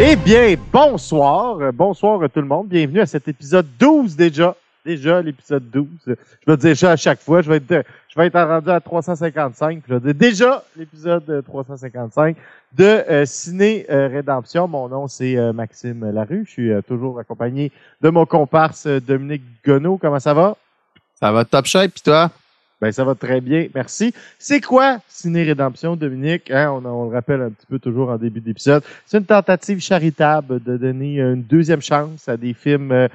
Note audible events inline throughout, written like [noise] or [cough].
Eh bien, bonsoir. Bonsoir à tout le monde. Bienvenue à cet épisode 12 déjà. Déjà l'épisode 12. Je vais dire ça à chaque fois. Je vais être, je vais être rendu à 355. puis Je vais dire déjà l'épisode euh, 355 de euh, Ciné euh, Rédemption. Mon nom, c'est euh, Maxime Larue. Je suis toujours accompagné de mon comparse Dominique Gonneau. Comment ça va? Ça va top shape, puis toi? Ben, ça va très bien, merci. C'est quoi Ciné Rédemption, Dominique? Hein, on, le rappelle un petit peu toujours en début d'épisode. C'est une tentative charitable de donner une deuxième chance à des films euh,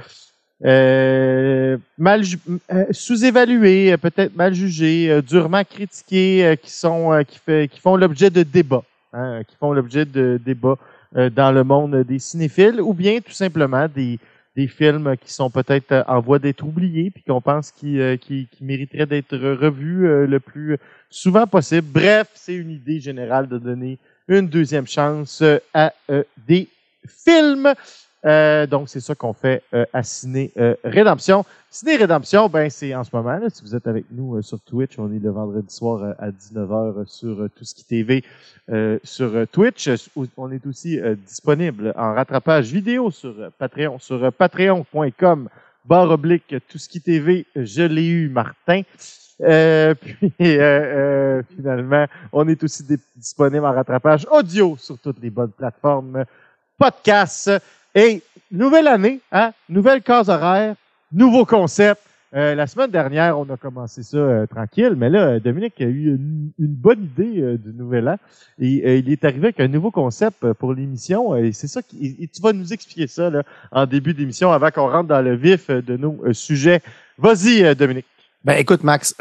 euh, mal euh, sous-évalués, peut-être mal jugés, durement critiqués, qui sont qui, font l'objet de débats, hein, qui font l'objet de débats dans le monde des cinéphiles, ou bien tout simplement des des films qui sont peut-être euh, en voie d'être oubliés, puis qu'on pense qu'ils euh, qui, mériteraient d'être revus euh, le plus souvent possible. Bref, c'est une idée générale de donner une deuxième chance à des films. Euh, donc, c'est ça qu'on fait euh, à Ciné euh, Rédemption. Ciné Rédemption, ben, c'est en ce moment, là, si vous êtes avec nous euh, sur Twitch, on est le vendredi soir euh, à 19h sur Tout TV sur Twitch. On est aussi disponible en rattrapage vidéo sur Patreon, sur patreon.com, barre oblique, Tout TV, je l'ai eu, Martin. Euh, [laughs] puis, euh, euh, finalement, on est aussi disponible en rattrapage audio sur toutes les bonnes plateformes podcasts. Et nouvelle année, hein? nouvelle case horaire, nouveau concept. Euh, la semaine dernière, on a commencé ça euh, tranquille, mais là, Dominique a eu une, bonne idée euh, du nouvel an. Et euh, il est arrivé avec un nouveau concept pour l'émission. Et c'est ça qui, et tu vas nous expliquer ça là, en début d'émission avant qu'on rentre dans le vif de nos sujets. Vas-y, Dominique. Ben écoute, Max,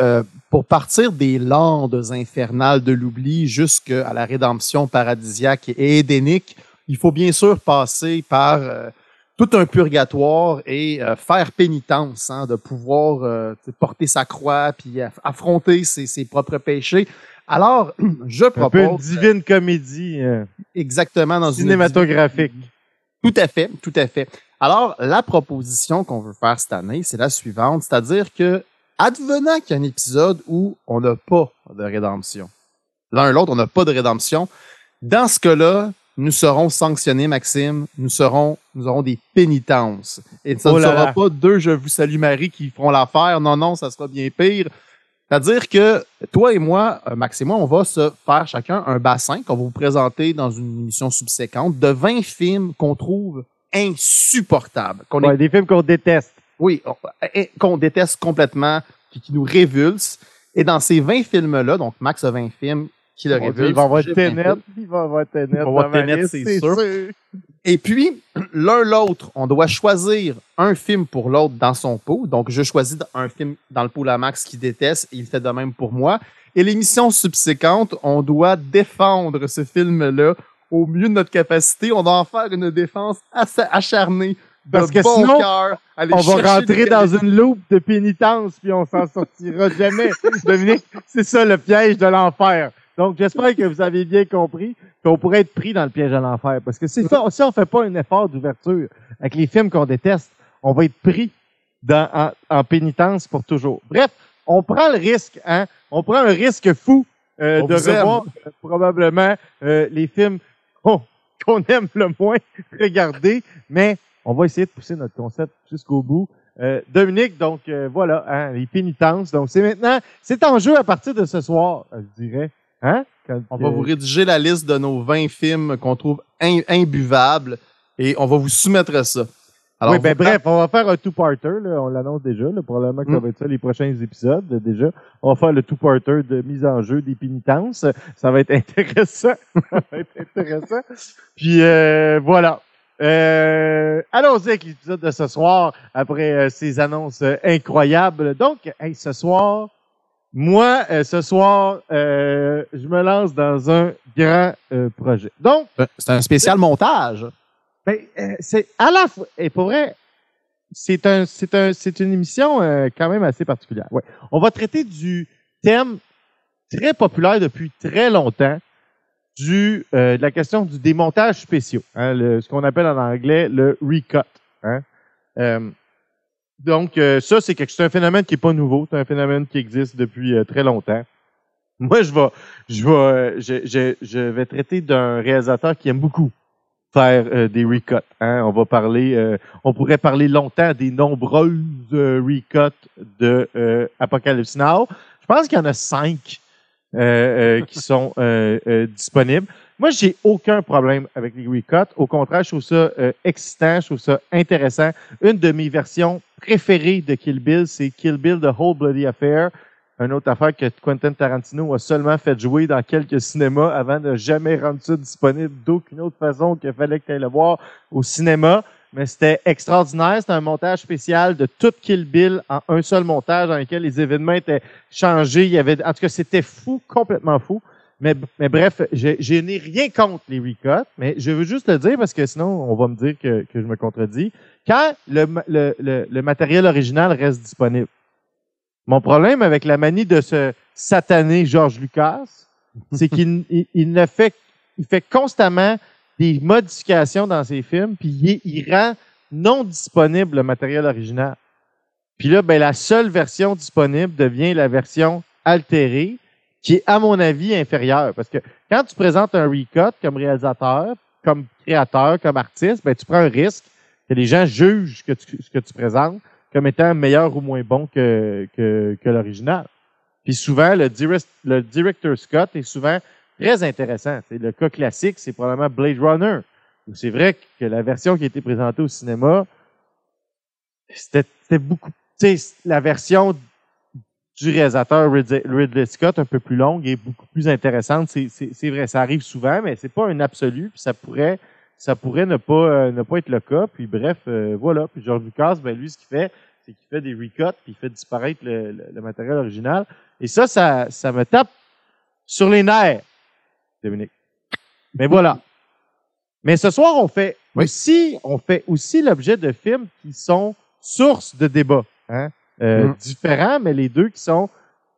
pour partir des landes infernales de l'oubli jusqu'à la rédemption paradisiaque et édénique, il faut bien sûr passer par euh, tout un purgatoire et euh, faire pénitence, hein, de pouvoir euh, porter sa croix puis aff- affronter ses, ses propres péchés. Alors, [clears throat] je Un peu une propose divine comédie exactement dans une cinématographique. Tout à fait, tout à fait. Alors, la proposition qu'on veut faire cette année, c'est la suivante, c'est-à-dire que, advenant qu'il y a un épisode où on n'a pas de rédemption, l'un et l'autre, on n'a pas de rédemption, dans ce cas-là, nous serons sanctionnés, Maxime, nous serons, nous aurons des pénitences. Et ça Oh ne sera là. pas deux Je vous salue Marie qui feront l'affaire. Non, non, ça sera bien pire. C'est-à-dire que toi et moi, euh, Max et moi, on va se faire chacun un bassin qu'on va vous présenter dans une émission subséquente de 20 films qu'on trouve insupportables, qu'on Ouais, est- des films qu'on déteste. oui, on- et- qu'on déteste complètement, puis qui nous révulsent. Et dans ces 20 films-là, donc Max a 20 films il va avoir j'ai 20 Tenet. Il va avoir Tenet. Il va avoir Tenet, c'est sûr. Et puis, l'un l'autre, on doit choisir un film pour l'autre dans son pot. Donc, je choisis un film dans le pool à Max qui déteste, et il fait de même pour moi. Et l'émission subséquente, on doit défendre ce film-là au mieux de notre capacité. On doit en faire une défense assez acharnée. De Parce que bon sinon, cœur, On va rentrer dans une loupe de pénitence, puis on s'en sortira jamais. [laughs] Dominique, c'est ça le piège de l'enfer. Donc, j'espère que vous avez bien compris qu'on pourrait être pris dans le piège de l'enfer. Parce que si, si on fait pas un effort d'ouverture avec les films qu'on déteste, on va être pris dans, en, en pénitence pour toujours. Bref, on prend le risque, hein? On prend un risque fou euh, de revoir euh, probablement euh, les films qu'on aime le moins regarder, mais on va essayer de pousser notre concept jusqu'au bout. Euh, Dominique, donc euh, voilà, hein, les pénitences. Donc c'est maintenant, c'est en jeu à partir de ce soir, je dirais. Hein? Quand, On va vous rédiger la liste de nos 20 films qu'on trouve im- imbuvables et on va vous soumettre ça. Alors, oui, ben vous- bref, on va faire un two-parter, on l'annonce déjà, là, probablement que ça Mm. va être ça les prochains épisodes, là, déjà. On va faire le two-parter de mise en jeu des pénitences. Ça va être [laughs] intéressant. ça va être intéressant. Puis euh, voilà. Euh, allons-y avec l'épisode de ce soir, après euh, ces annonces euh, incroyables. Donc, hey, ce soir, moi, euh, ce soir, euh, je me lance dans un grand euh, projet. Donc, C'est un spécial montage. ben, euh, c'est à la fois. Et pour vrai, c'est un, c'est un, c'est une émission euh, quand même assez particulière. Ouais. On va traiter du thème très populaire depuis très longtemps du euh, de la question du démontage spéciaux, hein, le- ce qu'on appelle en anglais le recut. Hein. Donc euh, ça c'est quelque un phénomène qui est pas nouveau, c'est un phénomène qui existe depuis euh, très longtemps. [laughs] Moi je vais je vais euh, je, je, je vais traiter d'un réalisateur qui aime beaucoup faire euh, des recuts. Hein? On va parler, euh, on pourrait parler longtemps des nombreuses recuts de Apocalypse Now. Je pense qu'il y en a cinq qui sont disponibles. Moi, j'ai aucun problème avec les recuts. Au contraire, je trouve ça euh, excitant, je trouve ça intéressant. Une de mes versions préférées de Kill Bill, c'est Kill Bill The Whole Bloody Affair. Une autre affaire que Quentin Tarantino a seulement fait jouer dans quelques cinémas avant de jamais rendre ça disponible d'aucune autre façon qu'il fallait que tu ailles le voir au cinéma. Mais c'était extraordinaire. C'était un montage spécial de tout Kill Bill en un seul montage dans lequel les événements étaient changés. Il y avait, en tout cas, c'était fou, complètement fou. Mais, mais bref, je, n'ai rien contre les recuts, mais je veux juste le dire parce que sinon, on va me dire que, que je me contredis. Quand le, le, le, le matériel original reste disponible, mon problème avec la manie de ce satané George Lucas, c'est qu'il il, il ne fait, il fait constamment des modifications dans ses films, puis il, il rend non disponible le matériel original. Puis là, ben, la seule version disponible devient la version altérée, qui est, à mon avis, inférieure. Parce que quand tu présentes un recut comme réalisateur, comme créateur, comme artiste, ben, tu prends un risque que les gens jugent que tu, ce que tu présentes comme étant meilleur ou moins bon que, que, que l'original. Puis souvent, le, direct, le est souvent très intéressant. C'est le cas classique, c'est probablement Blade Runner. C'est vrai que la version qui a été présentée au cinéma, c'était beaucoup, la version du réalisateur Ridley Scott un peu plus longue et beaucoup plus intéressante. C'est vrai, ça arrive souvent, mais c'est pas un absolu, puis ça pourrait ça pourrait ne pas euh, ne pas être le cas. Puis bref, euh, voilà. Puis George Lucas, ben lui, ce qu'il fait, c'est qu'il fait des recuts, puis il fait disparaître le, le, le, matériel original. Et ça, ça, ça me tape sur les nerfs, Dominique. Mais voilà. Mais ce soir, on fait oui. aussi, on fait aussi l'objet de films qui sont sources de débat. Hein? Euh, mmh. Différents, mais les deux qui sont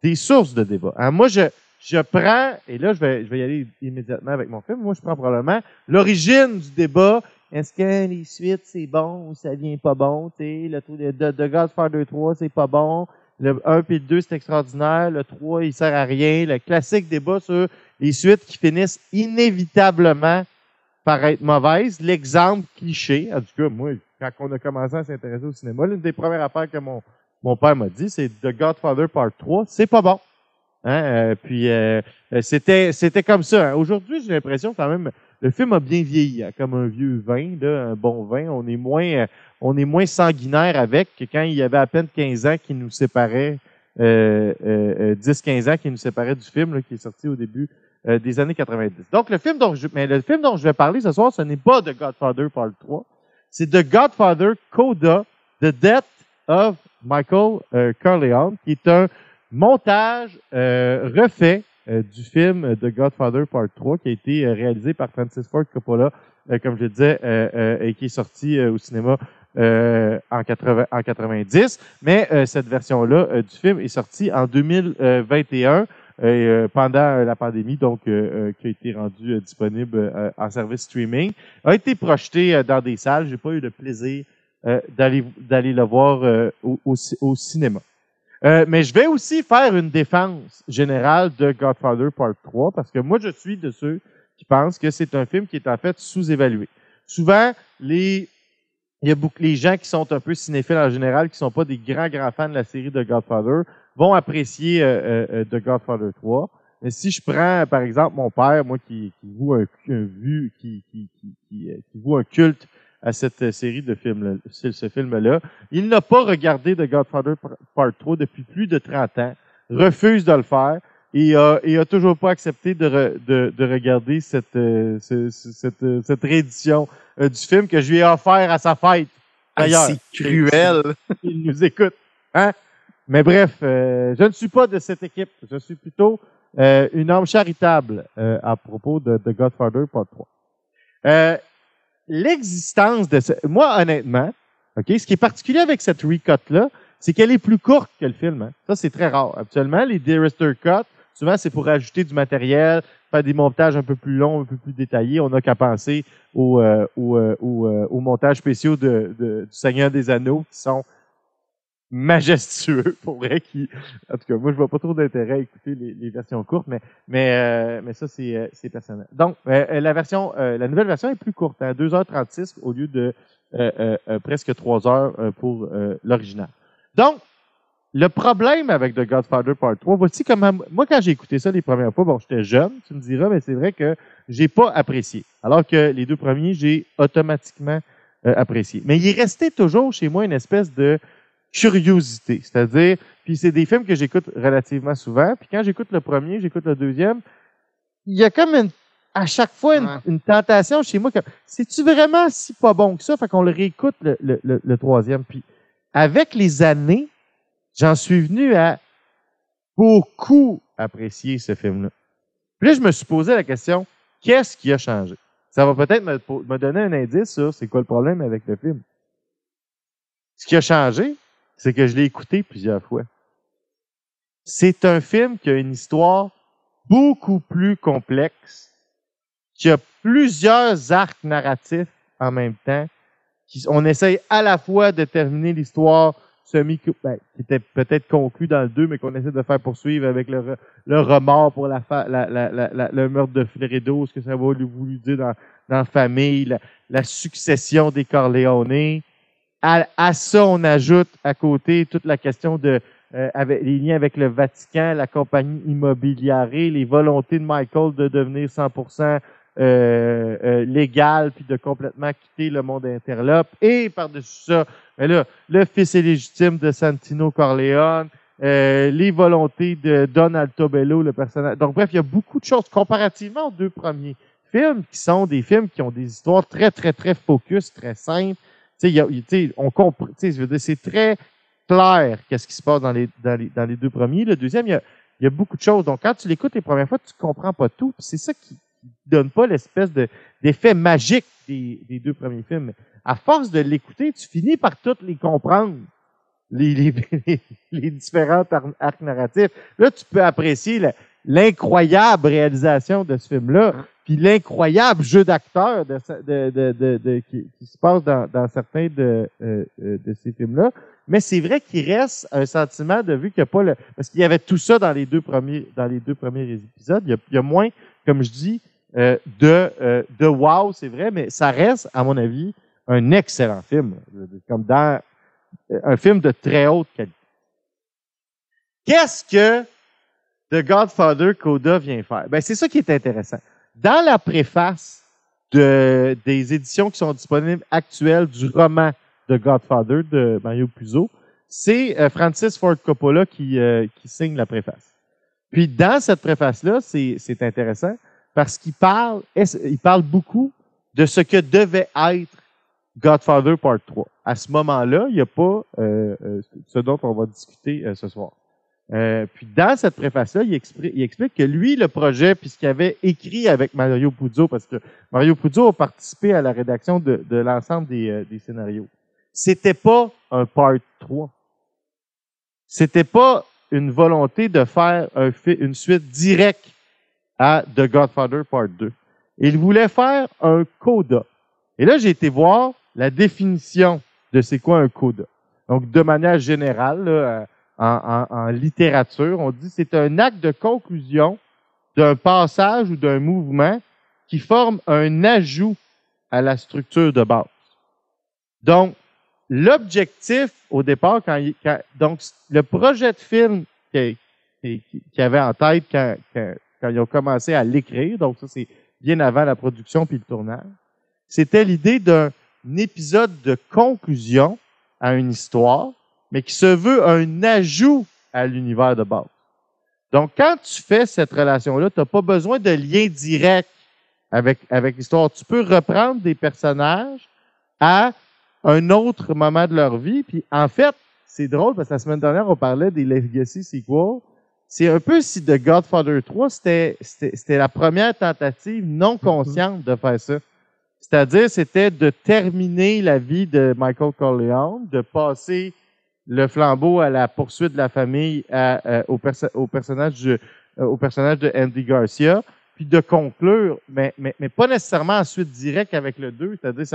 des sources de débat. Hein? Moi, je, je prends, et là, je vais, je vais y aller immédiatement avec mon film. Moi, je prends probablement l'origine du débat. Est-ce que les suites, c'est bon ou ça vient pas bon? T'sais, le truc de, de, de Godfather 3, c'est pas bon. Le 1 puis le 2, c'est extraordinaire. Le 3, il sert à rien. Le classique débat sur les suites qui finissent inévitablement par être mauvaises. L'exemple cliché, en tout cas, moi, quand on a commencé à s'intéresser au cinéma, l'une des premières affaires que mon, mon père m'a dit, c'est The Godfather Part 3, c'est pas bon. Hein? Euh, puis euh, c'était c'était comme ça. Aujourd'hui, j'ai l'impression quand même le film a bien vieilli, hein, comme un vieux vin, là, un bon vin. On est moins on est moins sanguinaire avec que quand il y avait à peine 15 ans qui nous séparait, euh, 10-15 ans qui nous séparait du film qui est sorti au début des années 90. Donc le film dont je mais le film dont je vais parler ce soir, ce n'est pas The Godfather Part 3, c'est The Godfather Coda, The Death of Michael Corleone, qui est un montage euh, refait euh, du film The Godfather Part 3 qui a été euh, réalisé par Francis Ford Coppola, comme je le disais, et qui est sorti au cinéma en, 80, en 90. Mais cette version-là du film est sortie en 2021 pendant la pandémie, donc qui a été rendue disponible en service streaming, a été projeté dans des salles. J'ai pas eu le plaisir d'aller d'aller le voir au, au, au cinéma. Euh, mais je vais aussi faire une défense générale de Godfather Part 3 parce que moi, je suis de ceux qui pensent que c'est un film qui est en fait sous-évalué. Souvent, les, il y a beaucoup les gens qui sont un peu cinéphiles en général, qui sont pas des grands, grands fans de la série de Godfather, vont apprécier euh, euh, The Godfather 3. Mais si je prends, par exemple, mon père, moi, qui, qui voue un, vu, qui, qui, qui, qui, qui un culte à cette série de films, ce film-là. Il n'a pas regardé The Godfather Part 3 depuis plus de 30 ans, refuse de le faire et a, et a toujours pas accepté de, re, de, de, regarder cette, euh, cette, euh, cette réédition euh, du film que je lui ai offert à sa fête. Ah, D'ailleurs, ah, c'est cruel. [laughs] Il nous écoute. Hein? Mais bref, euh, je ne suis pas de cette équipe. Je suis plutôt euh, une âme charitable à propos de The Godfather Part 3 l'existence de ce... Moi, honnêtement, OK, ce qui est particulier avec cette recut-là, c'est qu'elle est plus courte que le film. Hein. Ça, c'est très rare. Actuellement, les director cut, souvent, c'est pour ajouter du matériel, faire des montages un peu plus longs, un peu plus détaillés. On n'a qu'à penser aux, euh, aux, euh, aux, euh, aux, montages spéciaux de, de, du Seigneur des Anneaux qui sont majestueux pour vrai qui en tout cas moi je vois pas trop d'intérêt à écouter les, les, versions courtes mais mais euh, mais ça c'est euh, c'est personnel. Donc euh, la version la nouvelle version est plus courte à hein, 2h36 au lieu de presque 3 heures pour l'original. Donc le problème avec The Godfather Part 3 voici comment moi quand j'ai écouté ça les premières fois bon j'étais jeune tu me diras mais c'est vrai que j'ai pas apprécié alors que les deux premiers j'ai automatiquement apprécié. Mais il restait toujours chez moi une espèce de curiosité. C'est-à-dire, puis c'est des films que j'écoute relativement souvent, puis quand j'écoute le premier, j'écoute le deuxième, il y a comme une, à chaque fois une, tentation chez moi c'est-tu vraiment si pas bon que ça? Fait qu'on le réécoute le, le, le, troisième. Puis avec les années, j'en suis venu à beaucoup apprécier ce film-là. Puis là, je me suis posé la question, qu'est-ce qui a changé? Ça va peut-être me, me donner un indice sur c'est quoi le problème avec le film. Ce qui a changé, c'est que je l'ai écouté plusieurs fois. C'est un film qui a une histoire beaucoup plus complexe, qui a plusieurs arcs narratifs en même temps. Qui, on essaye à la fois de terminer l'histoire semi ben, qui était peut-être conclue dans le 2, mais qu'on essaie de faire poursuivre avec le, remords pour la, la, la, le meurtre de Fredo, ce que ça va voulu dire dans, dans la famille, la, succession des Corleone. À, ça, on ajoute à côté toute la question de euh, avec les liens avec le Vatican, la compagnie immobilière, les volontés de Michael de devenir 100% euh, euh, légal puis de complètement quitter le monde interlope. Et par-dessus ça, ben là, le fils illégitime de Santino Corleone, euh, les volontés de Don Altobello, le personnage. Donc bref, il y a beaucoup de choses comparativement aux deux premiers films qui sont des films qui ont des histoires très, très, très focus, très simples on comprend, c'est très clair qu'est-ce qui se passe dans les, dans les, dans les deux premiers. Le deuxième, il y a, y a beaucoup de choses. Donc, quand tu l'écoutes les premières fois, tu comprends pas tout. C'est ça qui donne pas l'espèce de, d'effet magique des, des deux premiers films. À force de l'écouter, tu finis par toutes les comprendre. Les, les, les, différents arcs narratifs. Là, tu peux apprécier l'incroyable réalisation de ce film-là l'incroyable jeu de, qui, se passe dans, certains de, euh, euh, de ces films-là. Mais c'est vrai qu'il reste un sentiment de vu qu'il n'y a pas le. Parce qu'il y avait tout ça dans les deux premiers, dans les deux premiers épisodes. Il y a, moins, comme je dis, euh, de, de wow, c'est vrai, mais ça reste, à mon avis, un excellent film. Comme dans un film de très haute qualité. Qu'est-ce que The Godfather Coda vient faire? Ben, c'est ça qui est intéressant. Dans la préface de, des éditions qui sont disponibles actuelles du roman de Godfather de Mario Puzo, c'est euh, Francis Ford Coppola qui, euh, qui signe la préface. Puis dans cette préface-là, c'est intéressant parce qu'il parle, il parle beaucoup de ce que devait être Godfather Part 3. À ce moment-là, il n'y a pas euh, ce dont on va discuter ce soir. Euh, puis dans cette préface-là, il, explique que lui, le projet, puisqu'il avait écrit avec Mario Puzo, parce que Mario Puzo a participé à la rédaction de, l'ensemble des, euh, des, scénarios, c'était pas un part 3. C'était pas une volonté de faire un, une suite directe à The Godfather Part 2. Il voulait faire un coda. Et là, j'ai été voir la définition de c'est quoi un coda. Donc, de manière générale, là, en, littérature. On dit c'est un acte de conclusion d'un passage ou d'un mouvement qui forme un ajout à la structure de base. Donc, l'objectif au départ, quand, donc le projet de film qu'il qui, avait en tête quand, quand, ils ont commencé à l'écrire, donc ça c'est bien avant la production puis le tournage, c'était l'idée d'un épisode de conclusion à une histoire mais qui se veut un ajout à l'univers de base. Donc, quand tu fais cette relation-là, tu n'as pas besoin de lien direct avec, avec l'histoire. Tu peux reprendre des personnages à un autre moment de leur vie. Puis, en fait, c'est drôle parce que la semaine dernière, on parlait des Legacy sequels. C'est un peu si The Godfather 3, c'était, c'était la première tentative non consciente de faire ça. C'est-à-dire, c'était de terminer la vie de Michael Corleone, de passer le flambeau à la poursuite de la famille euh, au, personnage de, euh, au personnage de Andy Garcia, puis de conclure, mais, mais, mais pas nécessairement en suite directe avec le 2. C'est-à-dire,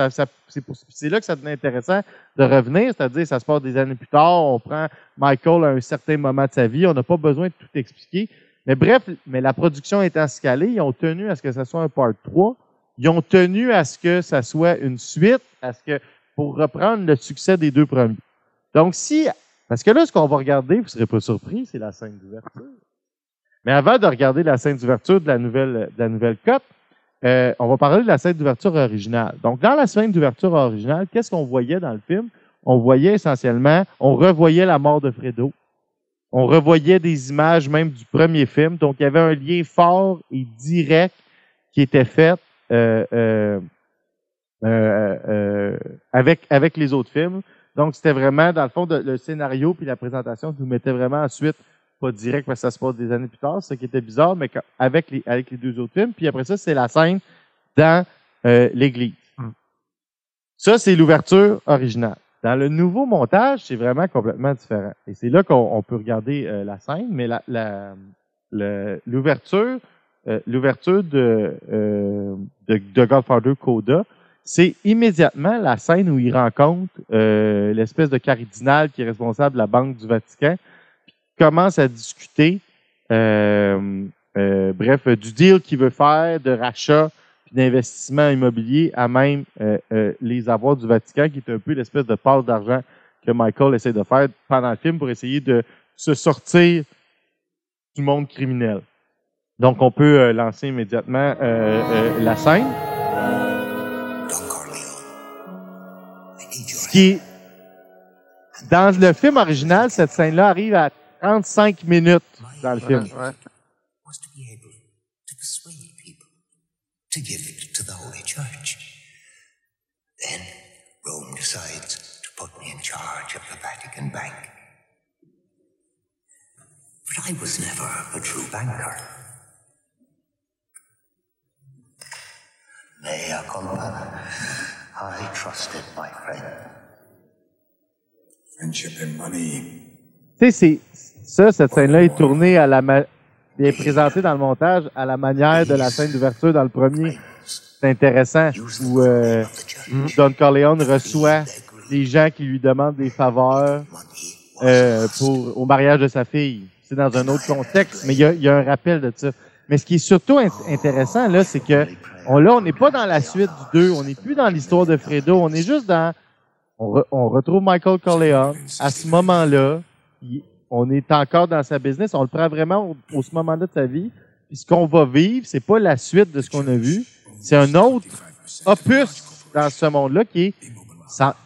c'est là que ça devient intéressant de revenir. C'est-à-dire, ça se passe des années plus tard, on prend Michael à un certain moment de sa vie, on n'a pas besoin de tout expliquer. Mais bref, mais la production étant scalée, ils ont tenu à ce que ça soit un part 3. Ils ont tenu à ce que ça soit une suite, à ce que, pour reprendre le succès des deux premiers. Donc, si, parce que là, ce qu'on va regarder, vous ne serez pas surpris, c'est la scène d'ouverture. Mais avant de regarder la scène d'ouverture de la nouvelle, de la nouvelle cote, euh, on va parler de la scène d'ouverture originale. Donc, dans la scène d'ouverture originale, qu'est-ce qu'on voyait dans le film? On voyait essentiellement, on revoyait la mort de Fredo. On revoyait des images même du premier film. Donc, il y avait un lien fort et direct qui était fait euh, euh, euh, euh avec, avec les autres films. Donc, c'était vraiment, dans le fond, de, le scénario puis la présentation nous mettait vraiment ensuite pas direct parce que ça se passe des années plus tard, ce qui était bizarre, mais avec les, avec les deux autres films. Puis après ça, c'est la scène dans euh, l'église. Hmm. Ça, c'est l'ouverture originale. Dans le nouveau montage, c'est vraiment complètement différent. Et c'est là qu'on peut regarder euh, la scène, mais la, la, l'ouverture, euh, l'ouverture de, de, de, Godfather Coda, c'est immédiatement la scène où il rencontre l'espèce de cardinal qui est responsable de la Banque du Vatican, commence à discuter, euh, euh, bref, du deal qu'il veut faire, de rachat, puis d'investissement immobilier à même euh, les avoirs du Vatican, qui est un peu l'espèce de passe d'argent que Michael essaie de faire pendant le film pour essayer de se sortir du monde criminel. Donc, on peut lancer immédiatement la scène. Qui dans le film original, cette scène-là arrive à 35 minutes dans le film. Ouais. Was to be able to persuade people to give it to the Holy Church. Then Rome decides to put me in charge of the Vatican Bank. But I was never a true banker. Mea culpa. I trusted my friend. Tu sais, ça, cette scène-là est tournée à la est présentée dans le montage à la manière de la scène d'ouverture dans le premier. C'est intéressant où euh, Don Corleone reçoit des gens qui lui demandent des faveurs euh, pour au mariage de sa fille. C'est dans un autre contexte, mais il y a, y a, un rappel de ça. Mais ce qui est surtout intéressant là, c'est que on là, on n'est pas dans la suite du 2, on n'est plus dans l'histoire de Fredo, on est juste dans on, on retrouve Michael Corleone à ce moment-là on est encore dans sa business, on le prend vraiment au, ce moment-là de sa vie. Puis ce qu'on va vivre, c'est pas la suite de ce qu'on a vu, c'est un autre opus dans ce monde-là qui est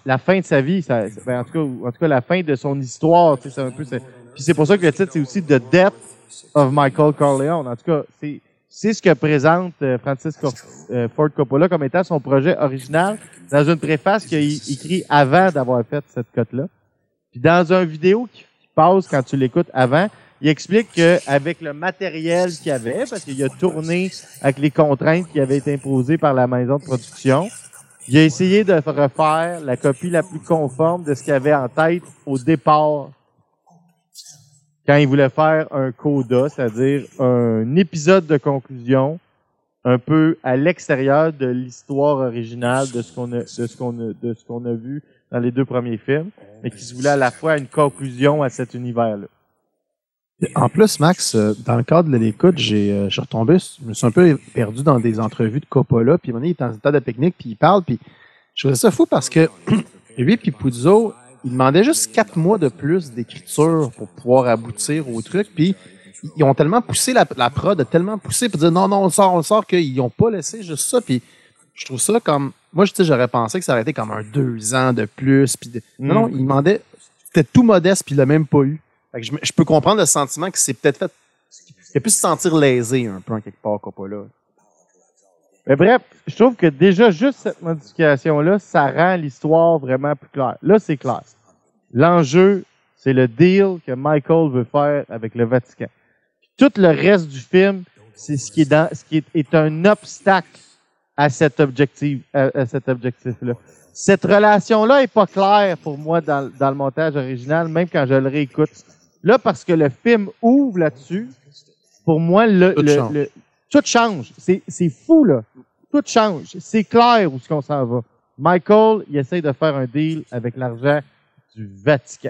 la fin de sa vie, ben, en, tout cas, en tout cas la fin de son histoire. C'est un peu, puis c'est pour ça que le titre c'est aussi The Death of Michael Corleone. En tout cas, c'est c'est ce que présente euh, Francis euh, Ford Coppola comme étant son projet original dans une préface qu'il a écrit avant d'avoir fait cette cote-là. Puis dans une vidéo qui quand tu l'écoutes avant. Il explique qu'avec le matériel qu'il avait, parce qu'il a tourné avec les contraintes qui avaient été imposées par la maison de production, il a essayé de refaire la copie la plus conforme de ce qu'il avait en tête au départ quand il voulait faire un coda, c'est-à-dire un épisode de conclusion un peu à l'extérieur de l'histoire originale de ce qu'on a vu dans les deux premiers films, mais qui se voulait à la fois une conclusion à cet univers-là. En plus, Max, euh, dans le cadre de l'écoute, j'ai, euh, je suis retombé, je me suis un peu perdu dans des entrevues de Coppola, puis à un moment donné, il est en état de pique-nique, puis il parle, puis je trouvais ça fou parce que [clears throat] lui puis Puzo, il demandait juste quatre mois de plus d'écriture pour pouvoir aboutir au truc, puis ils ont tellement poussé la, la prod, tellement poussé pour dire non, non, on le sort, on le sort, qu'ils n'ont pas laissé juste ça, puis je trouve ça comme moi, je j'aurais pensé que ça aurait été comme un deux ans de plus. Puis Non, non, mm. il demandait. C'était tout modeste, puis il l'a même pas eu. je, peux comprendre le sentiment que c'est peut-être fait. Il a pu se sentir lésé un peu en quelque part, là. Mais bref, je trouve que déjà, juste cette modification-là, ça rend l'histoire vraiment plus claire. Là, c'est clair. L'enjeu, c'est le deal que Michael veut faire avec le Vatican. tout le reste du film, c'est ce qui est dans, ce qui est, est un obstacle à cet objectif, à, cet objectif-là. Cette relation-là est pas claire pour moi dans, dans le montage original, même quand je le réécoute. Là, parce que le film ouvre là-dessus, pour moi, le, le, Tout change. C'est, fou, là. Tout change. C'est clair où ce qu'on s'en va. Michael, il essaye de faire un deal avec l'argent du Vatican.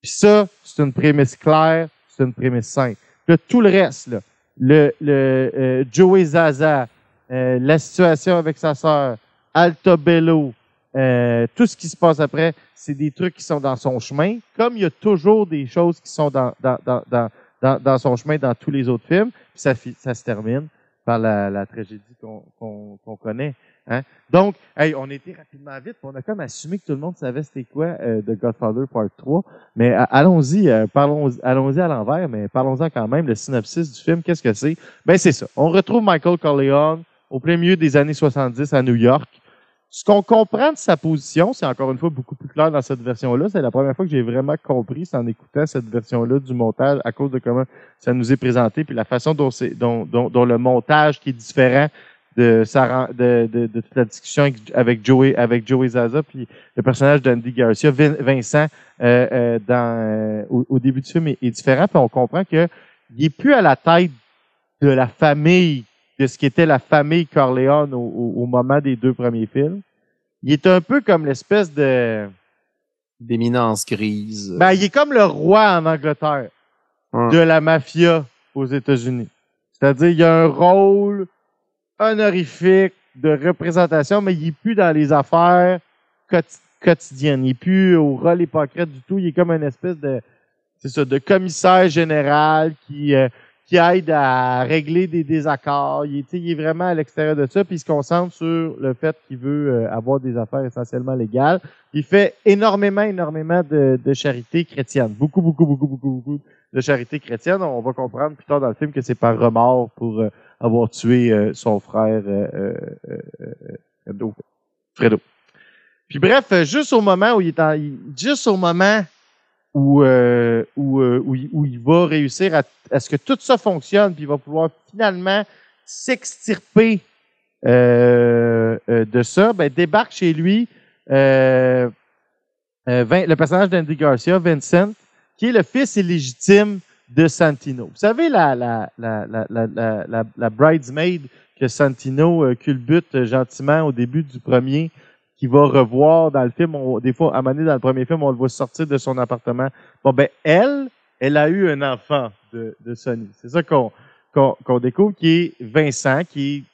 Puis ça, c'est une prémisse claire, c'est une prémisse simple. Là, tout le reste, là, le, le euh, Joey Zaza, euh, la situation avec sa sœur, Altobello, euh, tout ce qui se passe après, c'est des trucs qui sont dans son chemin, comme il y a toujours des choses qui sont dans, dans, dans, dans, dans son chemin dans tous les autres films. Puis ça, ça se termine par la, la tragédie qu'on connaît. Hein? Donc, hey, on était rapidement vite, on a comme assumé que tout le monde savait c'était quoi euh, The Godfather Part 3. Mais allons-y, euh, parlons, allons-y à l'envers, mais parlons-en quand même. Le synopsis du film, qu'est-ce que c'est? Ben c'est ça. On retrouve Michael Corleone au plein milieu des années 70 à New York. Ce qu'on comprend de sa position, c'est encore une fois beaucoup plus clair dans cette version-là. C'est la première fois que j'ai vraiment compris, c'est en écoutant cette version-là du montage, à cause de comment ça nous est présenté, puis la façon dont, c'est, dont, dont, dont le montage qui est différent de, sa, de, de, de, toute la discussion avec, Joey avec Joey Zaza puis le personnage d'Andy Garcia Vincent euh, euh, dans euh, au, début du film est, est, différent puis on comprend que il est plus à la tête de la famille de ce qu'était la famille Corleone au, au, au, moment des deux premiers films il est un peu comme l'espèce de d'éminence grise ben il est comme le roi en Angleterre hum. de la mafia aux États-Unis c'est-à-dire il a un rôle honorifique de représentation, mais il est plus dans les affaires quotidiennes. Il est plus au rôle hypocrite du tout. Il est comme une espèce de, c'est ça, de commissaire général qui, euh, qui aide à régler des désaccords. Il est, il est vraiment à l'extérieur de ça, puis il se concentre sur le fait qu'il veut euh, avoir des affaires essentiellement légales. Il fait énormément, énormément de, de charité chrétienne. Beaucoup, beaucoup, beaucoup, beaucoup, beaucoup de charité chrétienne. On va comprendre plus tard dans le film que c'est par remords pour euh, avoir tué euh, son frère euh, euh, Fredo. Puis bref, juste au moment où il est en, juste au moment où, où, où, où, il va réussir à, à, ce que tout ça fonctionne, puis il va pouvoir finalement s'extirper de ça, ben, débarque chez lui le personnage d'Andy Garcia, Vincent, qui est le fils illégitime de Santino. Vous savez, la, la, la, la, la, bridesmaid que Santino euh, culbute gentiment au début du premier, qui va revoir dans le film, on, des fois, à dans le premier film, on le voit sortir de son appartement. Bon, ben, elle, elle a eu un enfant de, de Sonny. C'est ça qu'on qu'on découvre, qui est Vincent, qui est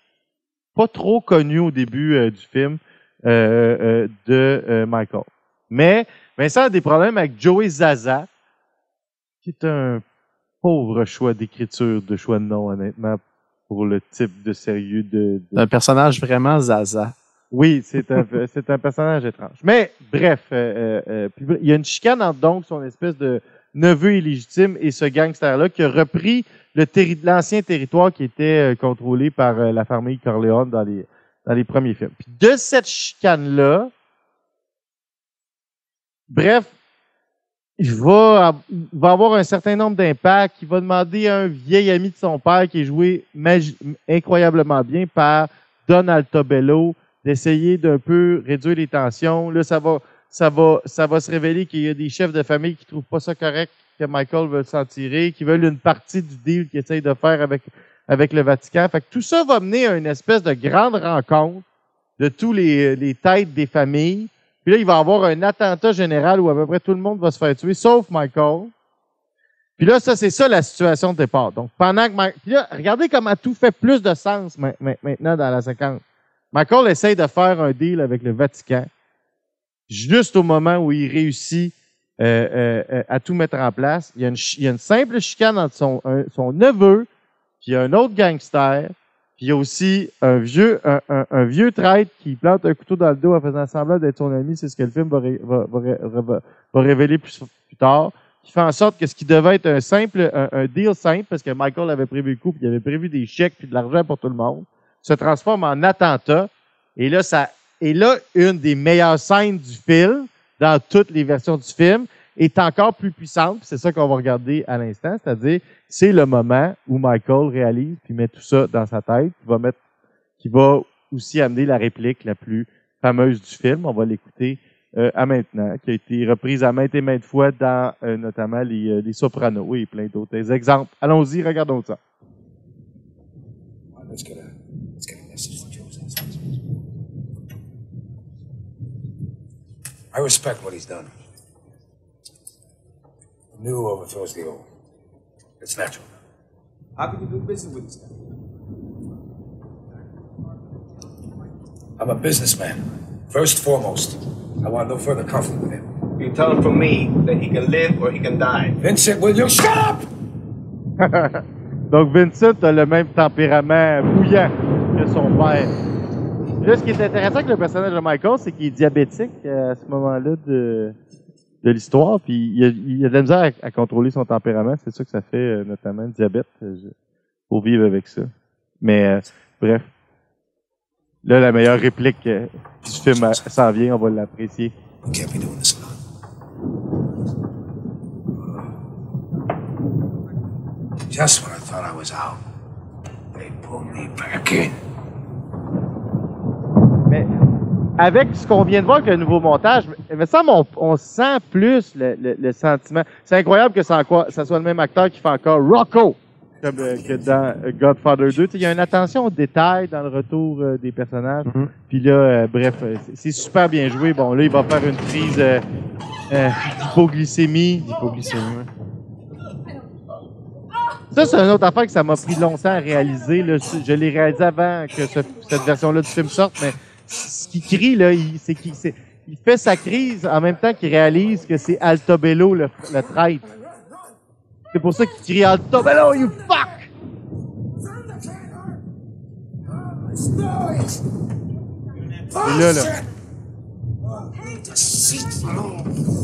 pas trop connu au début euh, du film euh, euh de Michael. Mais Vincent a des problèmes avec Joey Zaza, qui est un pauvre choix d'écriture, de choix de nom, honnêtement, pour le type de sérieux de. de... Un personnage vraiment zaza. Oui, c'est un, c'est un personnage étrange. Mais bref, euh, euh, euh il y a une chicane entre donc son espèce de neveu illégitime et ce gangster-là qui a repris le terri l'ancien territoire qui était euh, contrôlé par euh, la famille Corleone dans les, dans les premiers films. Puis de cette chicane-là, bref, il va, va avoir un certain nombre d'impacts. Il va demander à un vieil ami de son père qui est joué incroyablement bien par Don Altobello d'essayer d'un peu réduire les tensions. Là, ça va, ça va, ça va se révéler qu'il y a des chefs de famille qui trouvent pas ça correct que Michael veut s'en tirer, qui veulent une partie du deal qu'il essaye de faire avec, avec le Vatican. Fait que tout ça va mener à une espèce de grande rencontre de tous les, les têtes des familles puis là, il va y avoir un attentat général où à peu près tout le monde va se faire tuer, sauf Michael. Puis là, ça, c'est ça la situation de départ. Donc, pendant que Michael... Puis là, regardez comment tout fait plus de sens maintenant dans la séquence. Michael essaye de faire un deal avec le Vatican, juste au moment où il réussit euh, euh, euh à tout mettre en place. Il y a une, il y a une simple chicane entre son, un, son neveu, puis un autre gangster, il y a aussi un vieux, un, vieux traître qui plante un couteau dans le dos en faisant semblant d'être son ami. C'est ce que le film va, révéler plus, tard. Qui fait en sorte que ce qui devait être un simple, un, un deal simple, parce que Michael avait prévu le coup, puis il avait prévu des chèques puis de l'argent pour tout le monde, se transforme en attentat. Et là, ça, et là, une des meilleures scènes du film, dans toutes les versions du film, est encore plus puissante. C'est ça qu'on va regarder à l'instant, c'est-à-dire c'est le moment où Michael réalise puis met tout ça dans sa tête, qui va mettre, va aussi amener la réplique la plus fameuse du film. On va l'écouter euh, à maintenant, qui a été reprise à maintes et maintes fois dans euh, notamment les, euh, les Sopranos et plein d'autres exemples. Allons-y, regardons ça. Let's get a message to Joe's I respect what he's done. The new overthrows the old. It's natural. How can you do business with this guy? I'm a businessman. First foremost, I want no further conflict with him. You tell him from me that he can live or he can die. Vincent, will you shut up? [laughs] Donc Vincent a le même tempérament bouillant que son père. Là, ce qui est intéressant avec le personnage de Michael, c'est qu'il est diabétique euh, à ce moment-là de, l'histoire, puis il a, il a de la misère à, contrôler son tempérament. C'est ça que ça fait, euh, notamment diabète. Euh, je- Faut vivre avec ça. Mais bref. Là, la meilleure réplique du film s'en vient, on va l'apprécier. This Just when I thought I was out, they pulled me back in. Mais avec ce qu'on vient de voir avec le nouveau montage, il me semble on, on sent plus le, le- le sentiment. C'est incroyable que ça, soit le même acteur qui fait encore Rocco comme, euh, que dans euh, Godfather 2. Tu sais, Il y a une attention aux détails dans le retour euh, des personnages. Mhm. Puis là, euh, bref, c'est- c'est super bien joué. Bon, là, il va faire une crise euh, euh, d'hypoglycémie. D'hypoglycémie, ouais. Ça, c'est une autre affaire que ça m'a pris longtemps à réaliser. Là. Je l'ai réalisé avant que ce- cette version-là du film sorte, mais ce qu'il crie, là, c'est qu'il il fait sa crise en même temps qu'il réalise que c'est Altobello le, le traître. C'est pour ça qu'il crie Altobello, you fuck! Et là, là.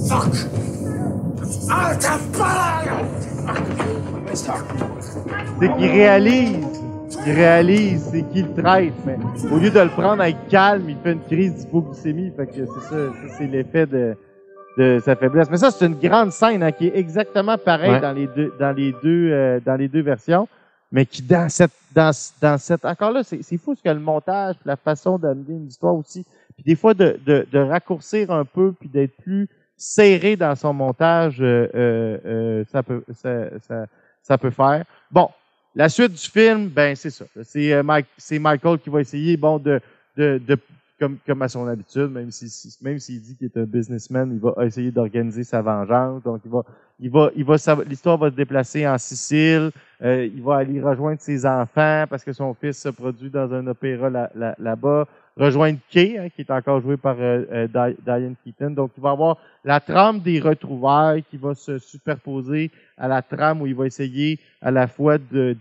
Fuck! Out of c'est qu'il réalise, il réalise c'est qui le traite, mais au lieu de le prendre avec calme, il fait une crise d'hypoglycémie. Fait que c'est ça, ça, c'est l'effet de, de sa faiblesse. Mais ça, c'est une grande scène hein, qui est exactement pareille Ouais. dans les deux, dans les deux, euh, dans les deux versions, mais qui dans cette, dans, dans cette, encore là, c'est, fou ce que le montage, la façon d'amener une histoire aussi, puis des fois de, de, de raccourcir un peu, puis d'être plus serré dans son montage, euh, euh, euh, ça peut, ça, ça, ça peut faire. Bon, la suite du film, ben c'est ça. C'est euh, Mike, c'est Michael qui va essayer, bon, de, de, de comme, comme à son habitude, même si, même s'il dit qu'il est un businessman, il va essayer d'organiser sa vengeance. Donc il va, il va, il va, l'histoire va se déplacer en Sicile. Euh, il va aller rejoindre ses enfants parce que son fils se produit dans un opéra là- là- là-bas. Rejoindre Kay, hein, qui est encore joué par euh, euh, Di- Diane Keaton. Donc il va avoir la trame des retrouvailles qui va se superposer à la trame où il va essayer à la fois de,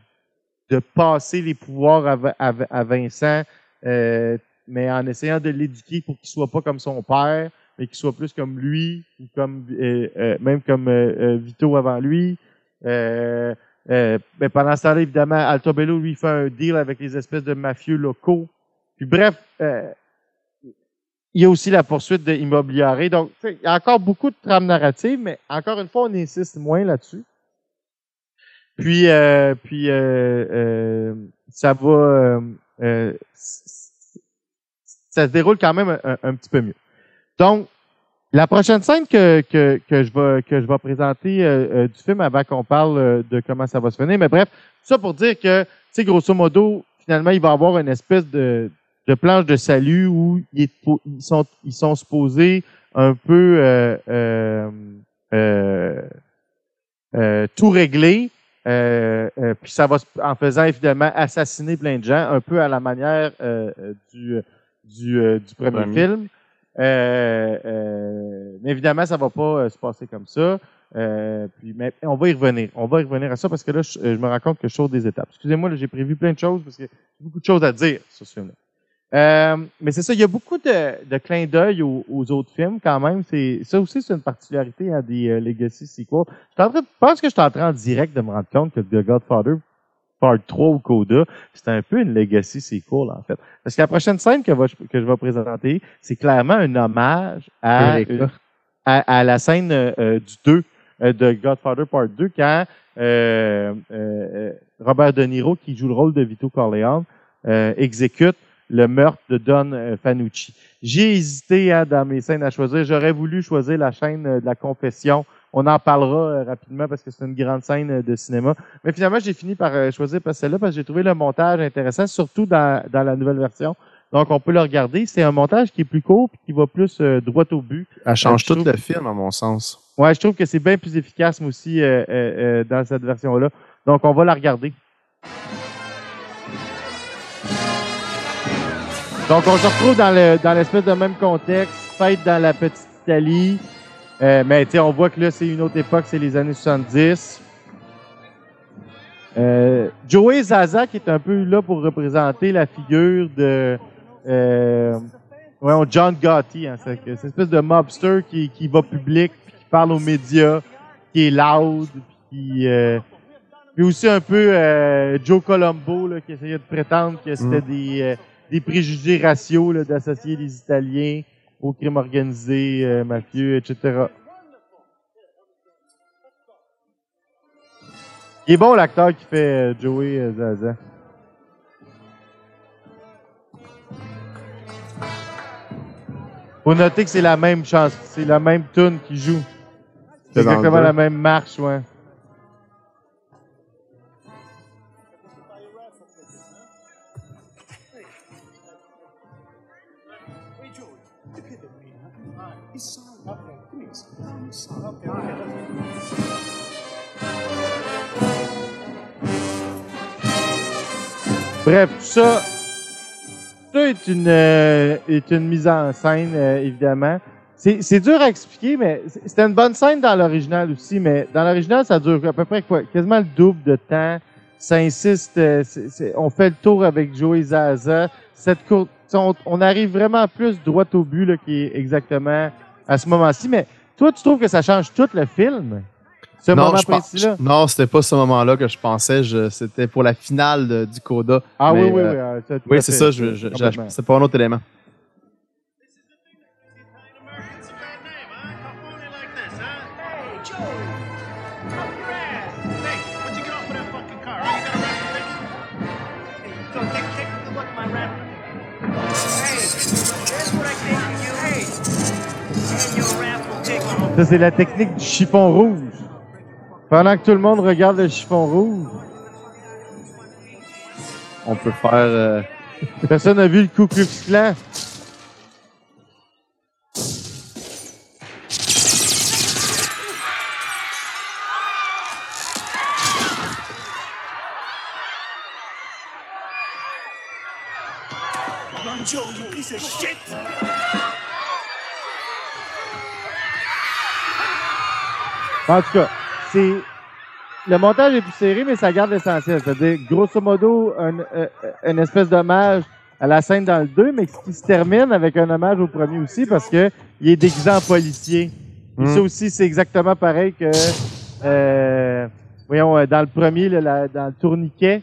de passer les pouvoirs à, à à Vincent, euh, mais en essayant de l'éduquer pour qu'il soit pas comme son père, mais qu'il soit plus comme lui, ou comme euh, euh, même comme Vito avant lui. Mais pendant ce temps-là, évidemment, Altobello, lui, fait un deal avec les espèces de mafieux locaux. Puis bref, euh, il y a aussi la poursuite de Immobiliare. Donc, il y a encore beaucoup de trames narratives, mais encore une fois, on insiste moins là-dessus. Puis, euh, puis euh, euh, ça va, euh, ça se déroule quand même un, petit peu mieux. Donc, la prochaine scène que, que, je vais que je vais présenter du film avant qu'on parle de comment ça va se finir, mais bref, tout ça pour dire que, tu sais, grosso modo, finalement, il va y avoir une espèce de, de planche de salut où ils sont ils sont supposés un peu euh, euh, euh, euh, tout régler. Euh, euh, puis ça va en faisant évidemment assassiner plein de gens, un peu à la manière du, du, du premier film. Euh, euh, mais évidemment, ça va pas se passer comme ça. Euh, puis, mais on va y revenir. On va y revenir à ça parce que là, je, je me rends compte que je saute des étapes. Excusez-moi, là, j'ai prévu plein de choses parce que j'ai beaucoup de choses à dire sur ce film-là. Euh, mais c'est ça, il y a beaucoup de, de clins d'œil aux, aux autres films quand même. C'est ça aussi, c'est une particularité hein, des euh, Legacy sequels. Je suis en train de- pense que je suis en train en direct de me rendre compte que The Godfather Part 3 ou Coda, c'est un peu une Legacy sequel en fait. Parce que la prochaine scène que, va- que je vais présenter, c'est clairement un hommage à, à, à la scène euh, du 2 euh, de Godfather Part 2 quand Robert De Niro, qui joue le rôle de Vito Corleone, euh, exécute le meurtre de Don euh, Fanucci. J'ai hésité hein, dans mes scènes à choisir. J'aurais voulu choisir la chaîne euh, de la confession on en parlera euh, rapidement parce que c'est une grande scène de cinéma. Mais finalement, j'ai fini par choisir celle-là parce que j'ai trouvé le montage intéressant, surtout dans, dans la nouvelle version. Donc, on peut le regarder. C'est un montage qui est plus court et qui va plus euh, droit au but. Elle change tout le film, à mon sens. Ouais, je trouve que c'est bien plus efficace, moi aussi, euh, euh, euh, dans cette version-là. Donc, on va la regarder. Donc, on se retrouve dans le dans l'espèce de même contexte, fête dans la petite Italie. Euh, mais tu sais, on voit que là, c'est une autre époque, c'est les années 70. Euh, Joey Zaza, qui est un peu là pour représenter la figure de euh, ouais, John Gotti, hein, c'est une espèce de mobster qui, qui va public, puis qui parle aux médias, qui est loud, puis euh, puis aussi un peu euh, Joe Colombo là, qui essayait de prétendre que c'était des, euh, des préjugés raciaux d'associer les Italiens au crime organisé, euh, mafieux, etc. Il est bon l'acteur qui fait euh, Joey euh, Zaza. Faut noter que c'est la même chance, c'est la même tune qui joue. C'est exactement la même marche, ouais. Bref, tout ça, ça est une, euh, est une mise en scène, euh, évidemment. C'est dur à expliquer, mais c'était une bonne scène dans l'original aussi, mais dans l'original, ça dure à peu près quoi, quasiment le double de temps. Ça insiste, euh, on fait le tour avec Joey Zaza. Cette courte, on, on arrive vraiment plus droit au but, là, qui est exactement à ce moment-ci. Mais toi, tu trouves que ça change tout le film? Ce moment je pense- précis-là? non, c'était pas ce moment-là que je pensais. Je- C'était pour la finale de- du Coda. Ah Mais, oui, oui, euh, oui. euh, tout Oui, c'est ça. Je, je, Complètement. c'est pas un autre élément. Ça, c'est la technique du chiffon rouge. Pendant que tout le monde regarde le chiffon rouge, On peut faire. euh, personne n'a vu le Ku Klux Klan. En tout cas, c'est le montage est plus serré, mais ça garde l'essentiel. C'est-à-dire, grosso modo, un, euh, une espèce d'hommage à la scène dans le 2, mais qui se termine avec un hommage au premier aussi parce que il est déguisé en policier. Et Mm. ça aussi, c'est exactement pareil que euh, voyons, euh, dans le premier, la- dans le tourniquet.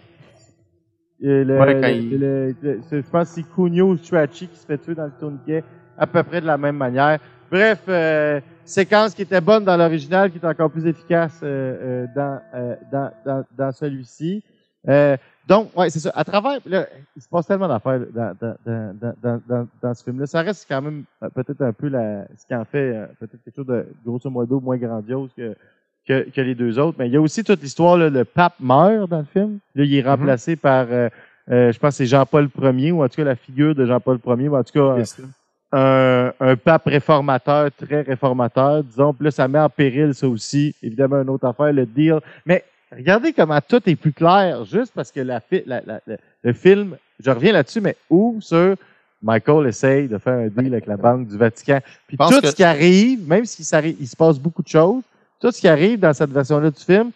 le- Ouais, le- le- je pense que c'est Cugno Strachey qui se fait tuer dans le tourniquet à peu près de la même manière. Bref, euh, séquence qui était bonne dans l'original, qui est encore plus efficace euh, euh, dans, euh, dans, dans, dans celui-ci. Euh, donc, ouais, c'est ça. À travers, là, il se passe tellement d'affaires dans, dans, dans, ce film-là. Ça reste quand même euh, peut-être un peu la, ce qui en fait euh, peut-être quelque chose de grosso modo moins grandiose que, que, que les deux autres. Mais il y a aussi toute l'histoire, là, le pape meurt dans le film. Là, il est remplacé par, je pense que c'est Jean-Paul Ier, ou en tout cas la figure de Jean-Paul Ier, ou en tout cas un, un pape réformateur, très réformateur, disons. Puis là, ça met en péril ça aussi. Évidemment, une autre affaire, le deal. Mais regardez comment tout est plus clair, juste parce que la, la- la- le film, je reviens là-dessus, mais où sur Michael essaye de faire un deal avec la Banque du Vatican. Puis tout que- ce qui arrive, même s'il il se passe beaucoup de choses, tout ce qui arrive dans cette version-là du film,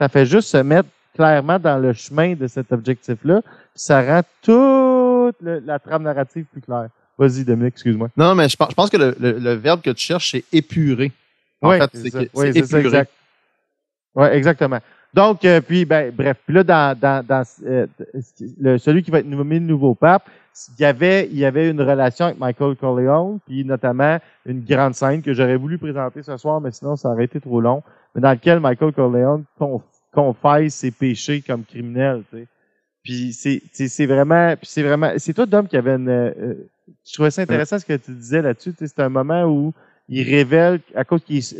ça fait juste se mettre clairement dans le chemin de cet objectif-là. Puis ça rend toute le- la trame narrative plus claire. Vas-y, Dominique, excuse-moi. Non, non, mais je pense, je pense que le, le- le verbe que tu cherches, c'est épurer. En fait, c'est ça. Oui, c'est ça, épuré. exact. Oui, exactement. Donc, euh, puis, ben, bref, puis là, dans, dans, dans euh, le, celui qui va être nommé le nouveau pape, il y avait, il y avait une relation avec Michael Corleone, puis notamment une grande scène que j'aurais voulu présenter ce soir, mais sinon, ça aurait été trop long, mais dans lequel Michael Corleone conf- confesse ses péchés comme criminel, tu sais. Puis c'est, vraiment, puis c'est vraiment, c'est toi, Dom, qui avait une, euh, je trouvais ça intéressant ce que tu disais là-dessus, c'est un moment où il révèle, à cause qu'il tu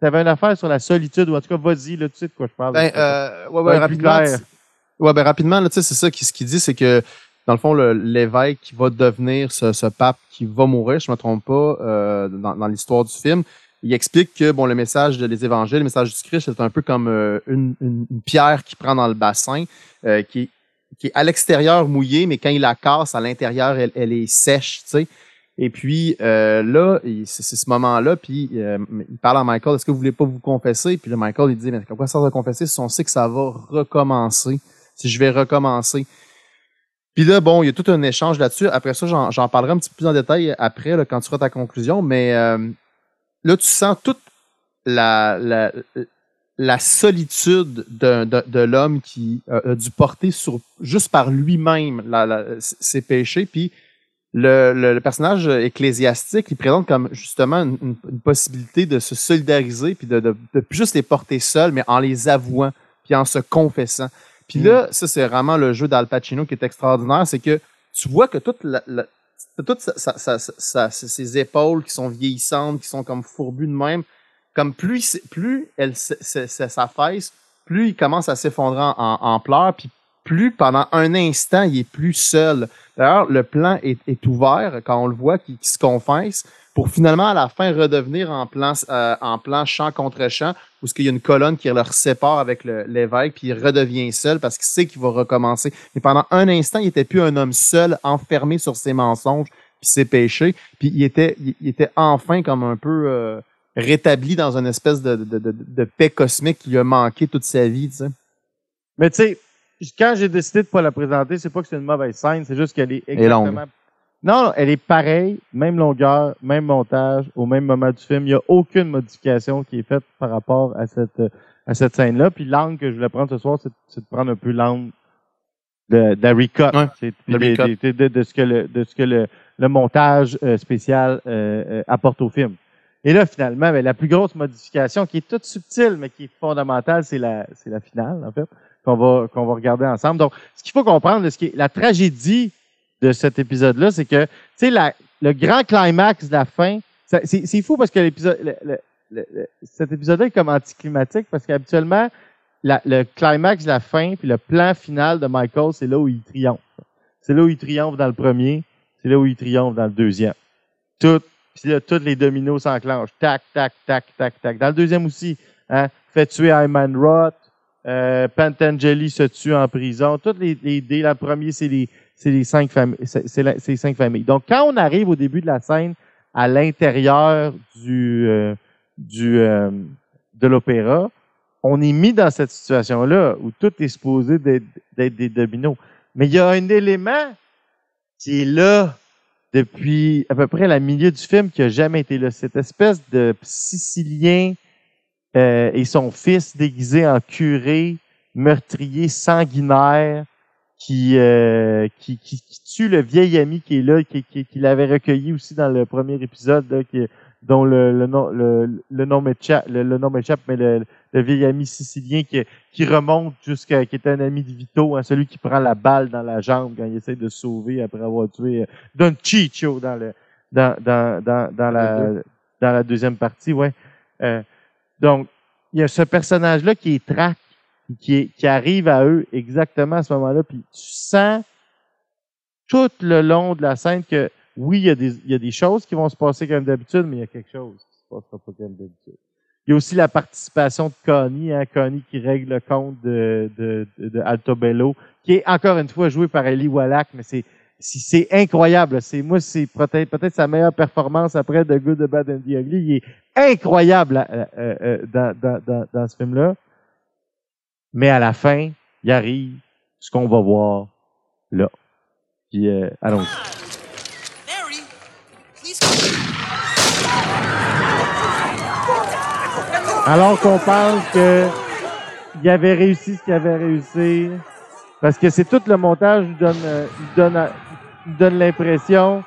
avais une affaire sur la solitude, ou en tout cas, vas-y, là, tu sais de quoi je parle. Ben, euh, ouais, ouais, rapidement. Ouais, ben, rapidement, là, tu sais, c'est ça qui- ce qu'il dit, c'est que, dans le fond, l'évêque qui va devenir ce, ce pape qui va mourir, je me trompe pas, euh, dans, dans l'histoire du film, il explique que, bon, le message des évangiles, le message du Christ, c'est un peu comme euh, une, une- une pierre qui prend dans le bassin, euh, qui, est- qui est à l'extérieur mouillée, mais quand il la casse, à l'intérieur, elle, elle est sèche, tu sais. Et puis euh, là, c'est ce moment-là, puis euh, il parle à Michael, est-ce que vous voulez pas vous confesser? Puis le Michael, il dit, mais à quoi ça va confesser si on sait que ça va recommencer, si je vais recommencer? Puis là, bon, il y a tout un échange là-dessus. Après ça, j'en j'en parlerai un petit peu plus en détail après, là, quand tu feras ta conclusion, mais euh, là, tu sens toute la, la, la solitude d'un- de, de l'homme qui euh, a dû porter sur, juste par lui-même la- la- ses péchés, puis le, le, le personnage ecclésiastique, il présente comme justement une, une- possibilité de se solidariser puis de, de, de plus juste les porter seuls, mais en les avouant puis en se confessant. Puis là, ça c'est vraiment le jeu d'Al Pacino qui est extraordinaire, c'est que tu vois que toute la, la- toute sa- sa- sa- sa- sa- ses épaules qui sont vieillissantes, qui sont comme fourbues de même, comme plus, plus elle s'affaisse, plus il commence à s'effondrer en, pleurs, puis plus pendant un instant, il est plus seul. D'ailleurs, le plan est, est ouvert quand on le voit qui, se confesse pour finalement à la fin redevenir en plan, euh, en plan champ contre champ où il y a une colonne qui leur sépare avec l'évêque puis il redevient seul parce qu'il sait qu'il va recommencer. Mais pendant un instant, il était plus un homme seul enfermé sur ses mensonges puis ses péchés puis il était, il, il était enfin comme un peu euh, rétabli dans une espèce de, de, de, de paix cosmique qui lui a manqué toute sa vie, tu sais. Mais tu sais, quand j'ai décidé de pas la présenter, c'est pas que c'est une mauvaise scène, c'est juste qu'elle est est longue. exactement. Non, non, elle est pareille, même longueur, même montage, au même moment du film. Il n'y a aucune modification qui est faite par rapport à cette à cette scène-là. Puis l'angle que je voulais prendre ce soir, c'est de prendre un peu l'angle de, de la recut. Ouais, de- de ce que le de ce que le, le montage euh, spécial euh, euh, apporte au film. Et là, finalement, ben, la plus grosse modification, qui est toute subtile, mais qui est fondamentale, c'est la c'est la finale, en fait qu'on va qu'on va regarder ensemble. Donc, ce qu'il faut comprendre, ce qui est la tragédie de cet épisode-là, c'est que tu sais le grand climax de la fin, c'est fou parce que l'épisode le- le- le- cet épisode-là est comme anticlimatique parce qu'habituellement le climax de la fin puis le plan final de Michael, c'est là où il triomphe. C'est là où il triomphe dans le premier, c'est là où il triomphe dans le deuxième. Tout puis là, tous les dominos s'enclenchent. Tac, tac, tac, tac, tac. Dans le deuxième aussi, hein, fait tuer Ayman Roth, euh, Pantangeli se tue en prison. Toutes les, les idées. Le premier, c'est les, c'est les cinq familles. C'est, la- les cinq familles. Donc, quand on arrive au début de la scène à l'intérieur du, euh, du, euh, de l'opéra, on est mis dans cette situation-là où tout est supposé d'être des dominos. Mais il y a un élément qui est là depuis à peu près la milieu du film qui a jamais été là. Cette espèce de Sicilien euh, et son fils déguisé en curé, meurtrier sanguinaire, qui, euh, qui, qui, tue le vieil ami qui est là, qui, qui, l'avait recueilli aussi dans le premier épisode, là, dont le, le nom le, le nom m'échappe, le, le nom m'échappe, mais le, le vieil ami sicilien qui, qui remonte jusqu'à qui était un ami de Vito, hein, celui qui prend la balle dans la jambe quand il essaie de se sauver après avoir tué euh, Don Chicho dans le dans, dans, dans, dans la dans la deuxième partie, ouais. Euh, donc, il y a ce personnage-là qui est traque, qui, est, qui arrive à eux exactement à ce moment-là, puis tu sens tout le long de la scène que oui, il y, a des, il y a des choses qui vont se passer comme d'habitude, mais il y a quelque chose qui se passera pas comme d'habitude. Il y a aussi la participation de Connie, hein, Connie qui règle le compte de, de, de, Altobello, qui est encore une fois joué par Ellie Wallach, mais c'est c'est- incroyable. C'est moi, c'est peut-être peut-être sa meilleure performance après The Good, The Bad and The Ugly. Il est incroyable euh, euh, euh, dans, dans, dans, dans ce film-là. Mais à la fin, il arrive ce qu'on va voir là. Puis euh, allons-y. Alors qu'on pense que il avait réussi ce qu'il avait réussi, parce que c'est tout le montage lui donne, euh, donne, lui donne l'impression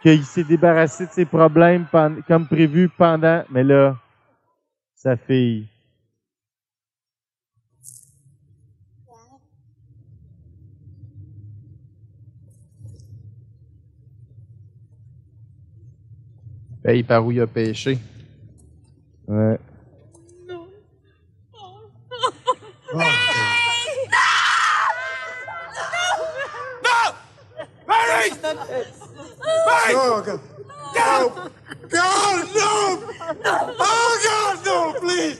qu'il s'est débarrassé de ses problèmes comme prévu pendant, mais là, sa fille. Paye par où il a pêché? Ouais. Mary! Mary! Oh, God. No! God, no! Oh, God, no, please!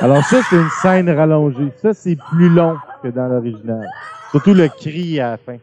Alors ça, c'est une scène rallongée. Ça, c'est plus long que dans l'original. Surtout le cri à la fin.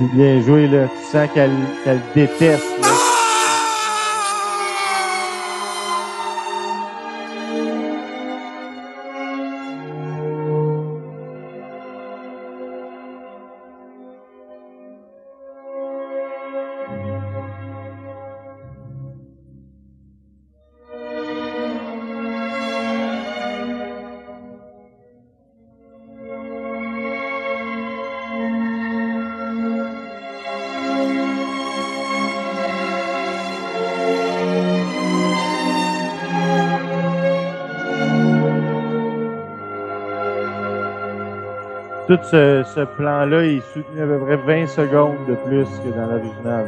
C'est bien joué, là. Tu sens qu'elle déteste. Tout ce, plan-là est soutenu à peu près 20 secondes de plus que dans l'original.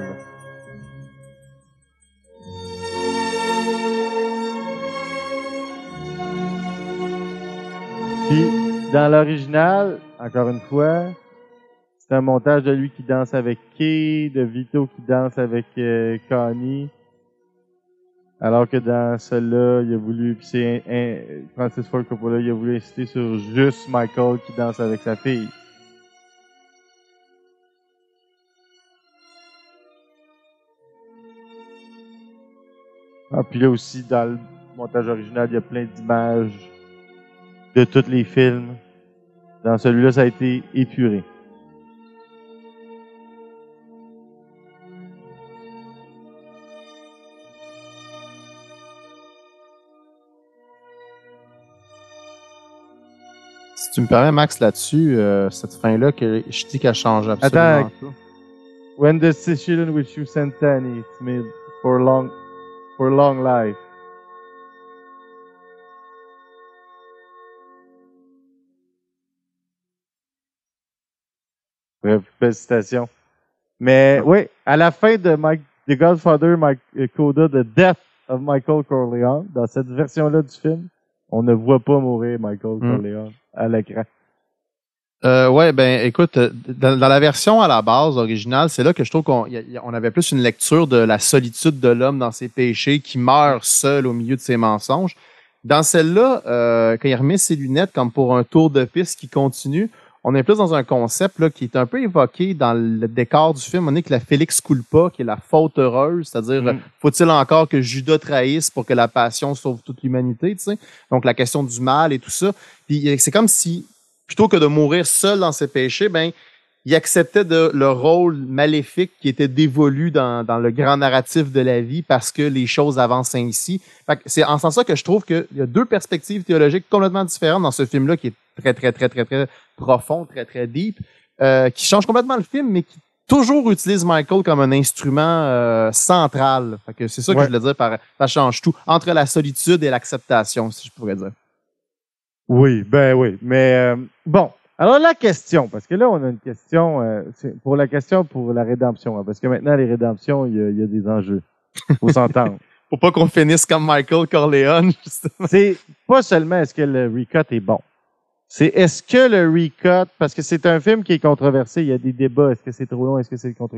Puis, dans l'original, encore une fois, c'est un montage de lui qui danse avec Kay, de Vito qui danse avec euh, Connie. Alors que dans celle-là, il a voulu, c'est Francis Ford il a voulu insister sur juste Michael qui danse avec sa fille. Ah, puis là aussi, dans le montage original, il y a plein d'images de tous les films. Dans celui-là, ça a été épuré. Tu me permets, Max, là-dessus, euh, cette fin-là, que je dis qu'elle change absolument Attends. tout. When the decision which you sent Annie, it's made for long, for long life. Bref, belle citation. Mais oui, à la fin de Mike, The Godfather, Mike, euh, Coda, The Death of Michael Corleone, dans cette version-là du film, on ne voit pas mourir Michael Hmm. Corleone à. Euh, ouais, ben écoute, euh, dans, la version à la base originale, c'est là que je trouve qu'on on avait plus une lecture de la solitude de l'homme dans ses péchés, qui meurt seul au milieu de ses mensonges. Dans celle-là, euh, quand il remet ses lunettes comme pour un tour de piste qui continue, on est plus dans un concept là, qui est un peu évoqué dans le décor du film. On est que la Félix culpa, qui est la faute heureuse, c'est-à-dire Mm. faut-il encore que Judas trahisse pour que la passion sauve toute l'humanité, tu sais? Donc la question du mal et tout ça. Puis c'est comme si plutôt que de mourir seul dans ses péchés, ben, il acceptait de, le rôle maléfique qui était dévolu dans, dans le grand narratif de la vie parce que les choses avancent ainsi. C'est en ce sens que je trouve qu'il y a deux perspectives théologiques complètement différentes dans ce film-là qui est très, très, très, très, très profond, très, très deep, euh, qui change complètement le film, mais qui toujours utilise Michael comme un instrument euh, central. Fait que c'est ça que Ouais. je voulais dire par ça change tout entre la solitude et l'acceptation, si je pourrais dire. Oui, ben oui. Mais euh, bon, alors la question, parce que là, on a une question, euh, pour la question pour la rédemption, hein, parce que maintenant, les rédemptions, il y y a des enjeux. faut s'entendre. [laughs] Faut pas qu'on finisse comme Michael Corleone, justement. c'est pas seulement est-ce que le recut est bon, c'est est-ce que le recut, parce que c'est un film qui est controversé, il y a des débats, est-ce que c'est trop long, est-ce que c'est contre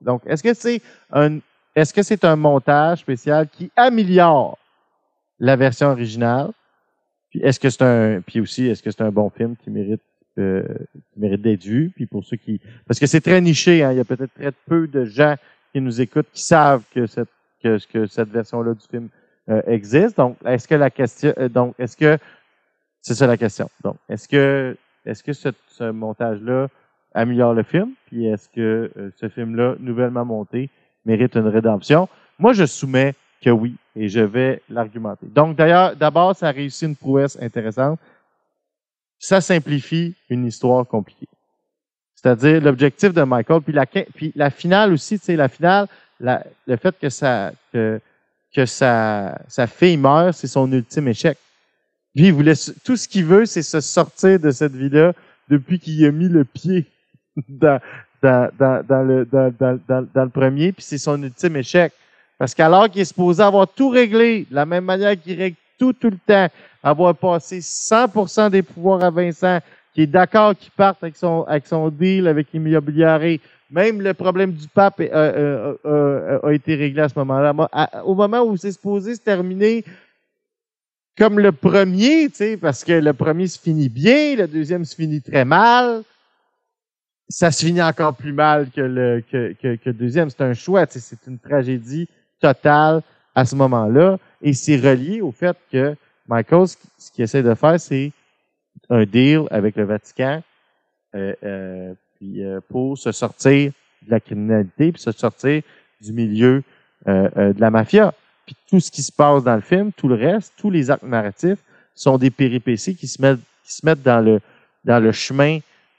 Donc, est-ce que c'est un, est-ce que c'est un montage spécial qui améliore la version originale? Puis est-ce que c'est un, puis aussi, est-ce que c'est un bon film qui mérite, euh, qui mérite d'être vu? Puis pour ceux qui, parce que c'est très niché, hein, il y a peut-être très peu de gens qui nous écoutent qui savent que cette, que, que cette version-là du film euh, existe. Donc, est-ce que la question, euh, donc, est-ce que, c'est ça la question. Donc, est-ce que, est-ce que ce, ce montage-là améliore le film? Puis est-ce que euh, ce film-là, nouvellement monté, mérite une rédemption? Moi, je soumets que oui, et je vais l'argumenter. Donc, d'ailleurs, d'abord, ça a réussi une prouesse intéressante. Ça simplifie une histoire compliquée. C'est-à-dire l'objectif de Michael, puis la, puis la finale aussi, tu sais, la finale, la- le fait que ça, que, que sa, sa fille meurt, c'est son ultime échec. Lui, il voulait, tout ce qu'il veut, c'est se sortir de cette vie-là depuis qu'il a mis le pied [laughs] dans, le, premier, puis c'est son ultime échec. Parce qu'alors qu'il est supposé avoir tout réglé, de la même manière qu'il règle tout, tout le temps, avoir passé 100% des pouvoirs à Vincent, qui est d'accord qu'il parte avec son, deal avec l'immobilier, même le problème du pape euh, euh, euh, a été réglé à ce moment-là. Au moment où c'est supposé se terminer comme le premier, tu sais, parce que le premier se finit bien, le deuxième se finit très mal. Ça se finit encore plus mal que le, deuxième. C'est un choix, tu sais, c'est une tragédie totale à ce moment-là. Et c'est relié au fait que Michael, ce qu'il- essaie de faire, c'est un deal avec le Vatican euh, euh, puis, euh, pour se sortir de la criminalité, puis se sortir du milieu euh, de la mafia. Tout ce qui se passe dans le film, tout le reste, tous les actes narratifs sont des péripéties qui se mettent, qui se mettent dans le dans le chemin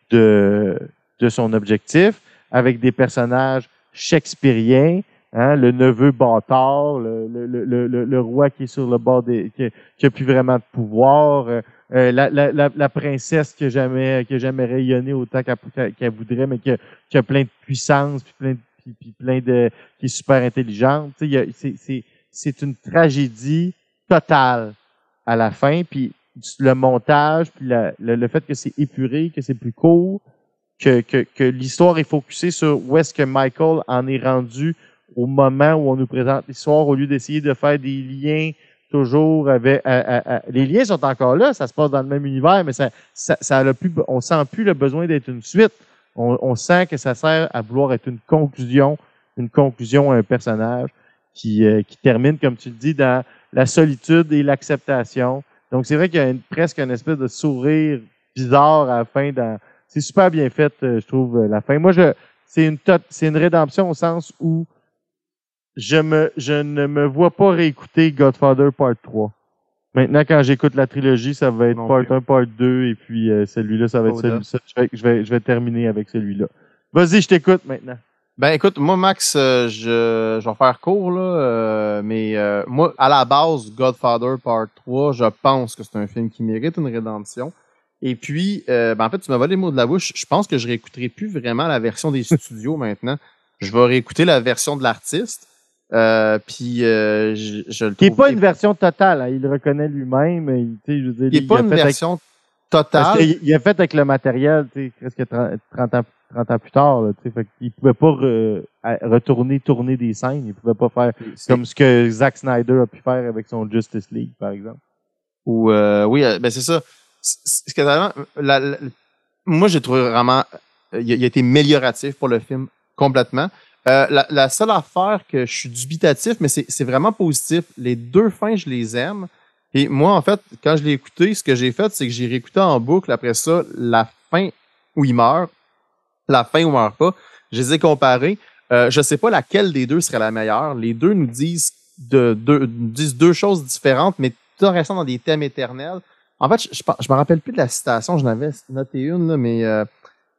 de de son objectif, avec des personnages shakespeariens, hein, le neveu bâtard, le, le, le, le, roi qui est sur le bord des, qui, qui a plus vraiment de pouvoir, euh, euh, la, la, la, princesse qui a jamais, qui jamais rayonné autant qu'elle voudrait, mais qui a, qui a plein de puissance, puis plein de, puis, plein de, qui est super intelligente. Tu sais, c'est, c'est une tragédie totale à la fin, puis le montage, puis le, le fait que c'est épuré, que c'est plus court, que, que, que l'histoire est focusée sur où est-ce que Michael en est rendu au moment où on nous présente l'histoire, au lieu d'essayer de faire des liens toujours avec... les liens sont encore là, ça se passe dans le même univers, mais ça, ça, ça a plus, on sent plus le besoin d'être une suite. On, on sent que ça sert à vouloir être une conclusion, une conclusion à un personnage qui, euh, qui termine, comme tu le dis, dans la solitude et l'acceptation. Donc, c'est vrai qu'il y a une- presque une espèce de sourire bizarre à la fin. Dans... C'est super bien fait, euh, je trouve, euh, la fin. Moi, je c'est une, tot- c'est une rédemption au sens où je, me, je ne me vois pas réécouter Godfather Part 3. Maintenant, quand j'écoute la trilogie, ça va être Non Part plus. 1, Part 2, et puis euh, celui-là, ça va être celui-là. Je vais, je, vais, je vais terminer avec celui-là. Vas-y, je t'écoute maintenant. Ben écoute, moi Max, euh, je, je vais faire court là, euh, mais euh, moi à la base Godfather Part 3, je pense que c'est un film qui mérite une rédemption. Et puis, euh, ben en fait, tu m'as volé les mots de la bouche. Je pense que je réécouterai plus vraiment la version des studios maintenant. Je vais réécouter la version de l'artiste. Euh, puis euh, je, je le Qui n'est trouve pas une version totale, hein, il le reconnaît lui-même. Il, tu sais, je veux dire, qui est il pas une fait avec- il a fait avec le matériel, tu sais, presque 30, 30 ans, 30 ans plus tard. Là, tu sais, fait qu'il pouvait pas re- retourner, tourner des scènes. Il pouvait pas faire C'est- comme ce que Zack Snyder a pu faire avec son Justice League, par exemple. Ou euh, oui, euh, ben c'est ça. Ce que vraiment, la- la- moi j'ai trouvé vraiment, il a, il a été amélioratif pour le film complètement. Euh, la, la seule affaire que je suis dubitatif, mais c'est c'est vraiment positif. Les deux fins, je les aime. Et moi, en fait, quand je l'ai écouté, ce que j'ai fait, c'est que j'ai réécouté en boucle après ça la fin où il meurt, la fin où il meurt pas. Je les ai comparés. Euh, je sais pas laquelle des deux serait la meilleure. Les deux nous disent de, disent deux choses différentes, mais tout en restant dans des thèmes éternels. En fait, je, je me rappelle plus de la citation, j'en avais noté une, là, mais euh,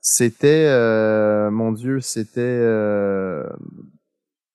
c'était, euh, mon Dieu, c'était... euh,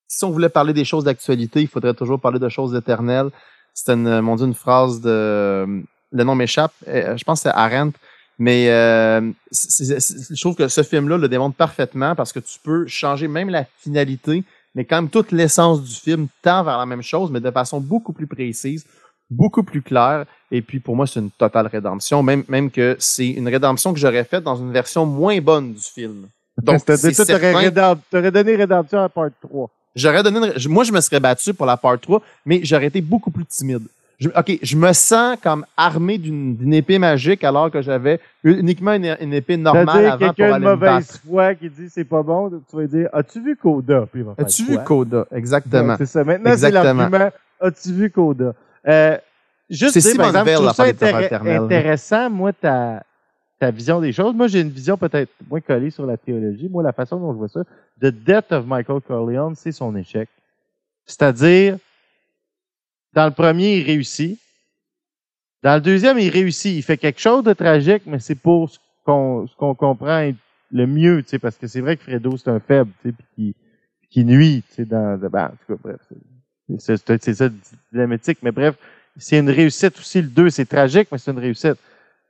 si on voulait parler des choses d'actualité, il faudrait toujours parler de choses éternelles. C'était, une, mon Dieu, une phrase de... Le nom m'échappe, euh, je pense que c'est Arendt, mais euh, c'est- c'est- je trouve que ce film-là le démontre parfaitement parce que tu peux changer même la finalité, mais quand même toute l'essence du film tend vers la même chose, mais de façon beaucoup plus précise, beaucoup plus claire. Et puis pour moi, c'est une totale rédemption, même, même que c'est une rédemption que j'aurais faite dans une version moins bonne du film. Donc, tu aurais, donné rédemption à part 3. J'aurais donné une- moi, je me serais battu pour la part 3, mais j'aurais été beaucoup plus timide. je, ok, je me sens comme armé d'une épée magique alors que j'avais uniquement une, une épée normale avant pour quelqu'un de aller me mauvaise foi qui dit c'est pas bon, tu vas dire As-tu vu Coda? As-tu vu? Coda? Exactement. C'est ça. Maintenant, c'est l'argument. As-tu vu Coda? Euh, juste C'est dire, par exemple, je trouve ça intér- intéressant, moi, ta, ta vision des choses. Moi, j'ai une vision peut-être moins collée sur la théologie. Moi, la façon dont je vois ça, The Death of Michael Corleone, c'est son échec. C'est-à-dire, dans le premier, il réussit. Dans le deuxième, il réussit. Il fait quelque chose de tragique, mais c'est pour ce qu'on qu'on comprend le mieux, tu sais, parce que c'est vrai que Fredo, c'est un faible, tu sais, puis qui, qui nuit, tu sais, dans, ben, en tout cas, bref, c'est- ça mais bref, c'est une réussite aussi. Le 2, c'est tragique, mais c'est une réussite.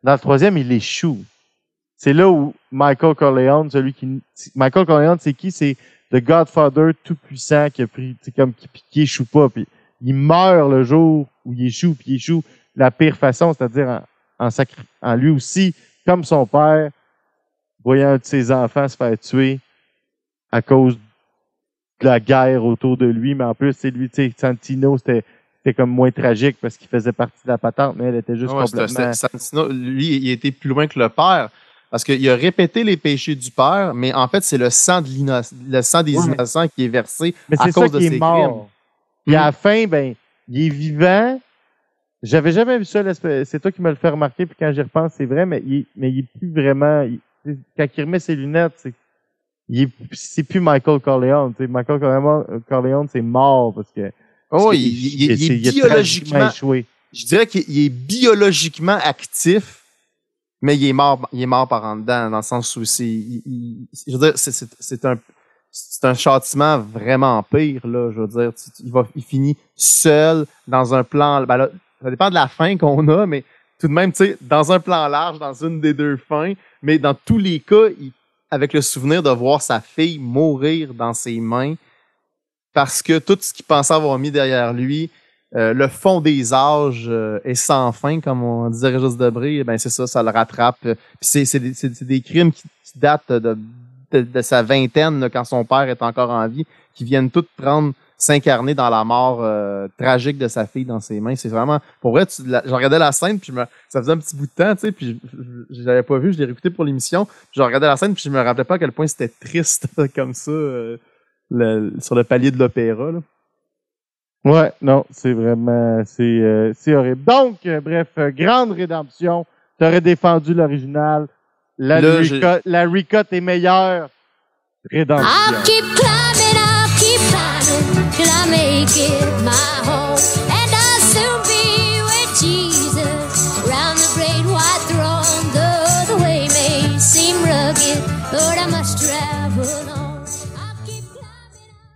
Dans le troisième, il échoue. C'est là où Michael Corleone, celui qui, Michael Corleone, c'est qui? C'est le Godfather tout puissant qui a pris, comme, qui, échoue pas, puis il meurt le jour où il échoue, puis il échoue la pire façon, c'est-à-dire en, en lui aussi, comme son père, voyant un de ses enfants se faire tuer à cause de la guerre autour de lui, mais en plus, c'est lui, tu sais, Santino, c'était c'était comme moins tragique parce qu'il faisait partie de la patente, mais elle était juste Ouais, c'était- complètement... Santino, lui, il était plus loin que le père. Parce qu'il a répété les péchés du père, mais en fait, c'est le sang de le sang des Ouais. innocents qui est versé Mais à ça cause de qui est ses mort. crimes. Puis à la fin, ben, il est vivant. J'avais jamais vu ça. C'est toi qui me le fais remarquer. Puis quand j'y repense, c'est vrai, mais il, mais il est plus vraiment. il- quand il remet ses lunettes, c'est c'est plus Michael Corleone. tu sais. Michael Corleone, Corleone, c'est mort parce que Oh, il, il- il- il est il biologiquement, échoué. je dirais qu'il il est biologiquement actif, mais il est mort, il est mort par en dedans, dans le sens où c'est, je veux dire, c'est, un, c'est un châtiment vraiment pire, là, je veux dire, il va, il finit seul dans un plan, ben là, ça dépend de la fin qu'on a, mais tout de même, tu sais, dans un plan large, dans une des deux fins, mais dans tous les cas, il- avec le souvenir de voir sa fille mourir dans ses mains, parce que tout ce qu'il pensait avoir mis derrière lui, euh, le fond des âges euh, est sans fin, comme on disait Régis Debré, ben c'est ça, ça le rattrape. Puis c'est, c'est, des, c'est- c'est des crimes qui, qui datent de, de, de sa vingtaine, quand son père est encore en vie, qui viennent toutes prendre, s'incarner dans la mort euh, tragique de sa fille dans ses mains. C'est vraiment, pour vrai, tu, je regardais la scène, puis je me, ça faisait un petit bout de temps, tu sais, puis je, je, l'avais pas vu, je l'ai réécouté pour l'émission, je regardais la scène, puis je me rappelais pas à quel point c'était triste [laughs] comme ça, euh, le- sur le palier de l'opéra. là. Ouais, non, c'est vraiment, c'est, euh, c'est horrible. Donc, euh, bref, euh, grande rédemption. T'aurais défendu l'original. La, Là, recut, la recut est meilleure. Rédemption. I'll keep climbing, I'll keep climbing till I make it my home.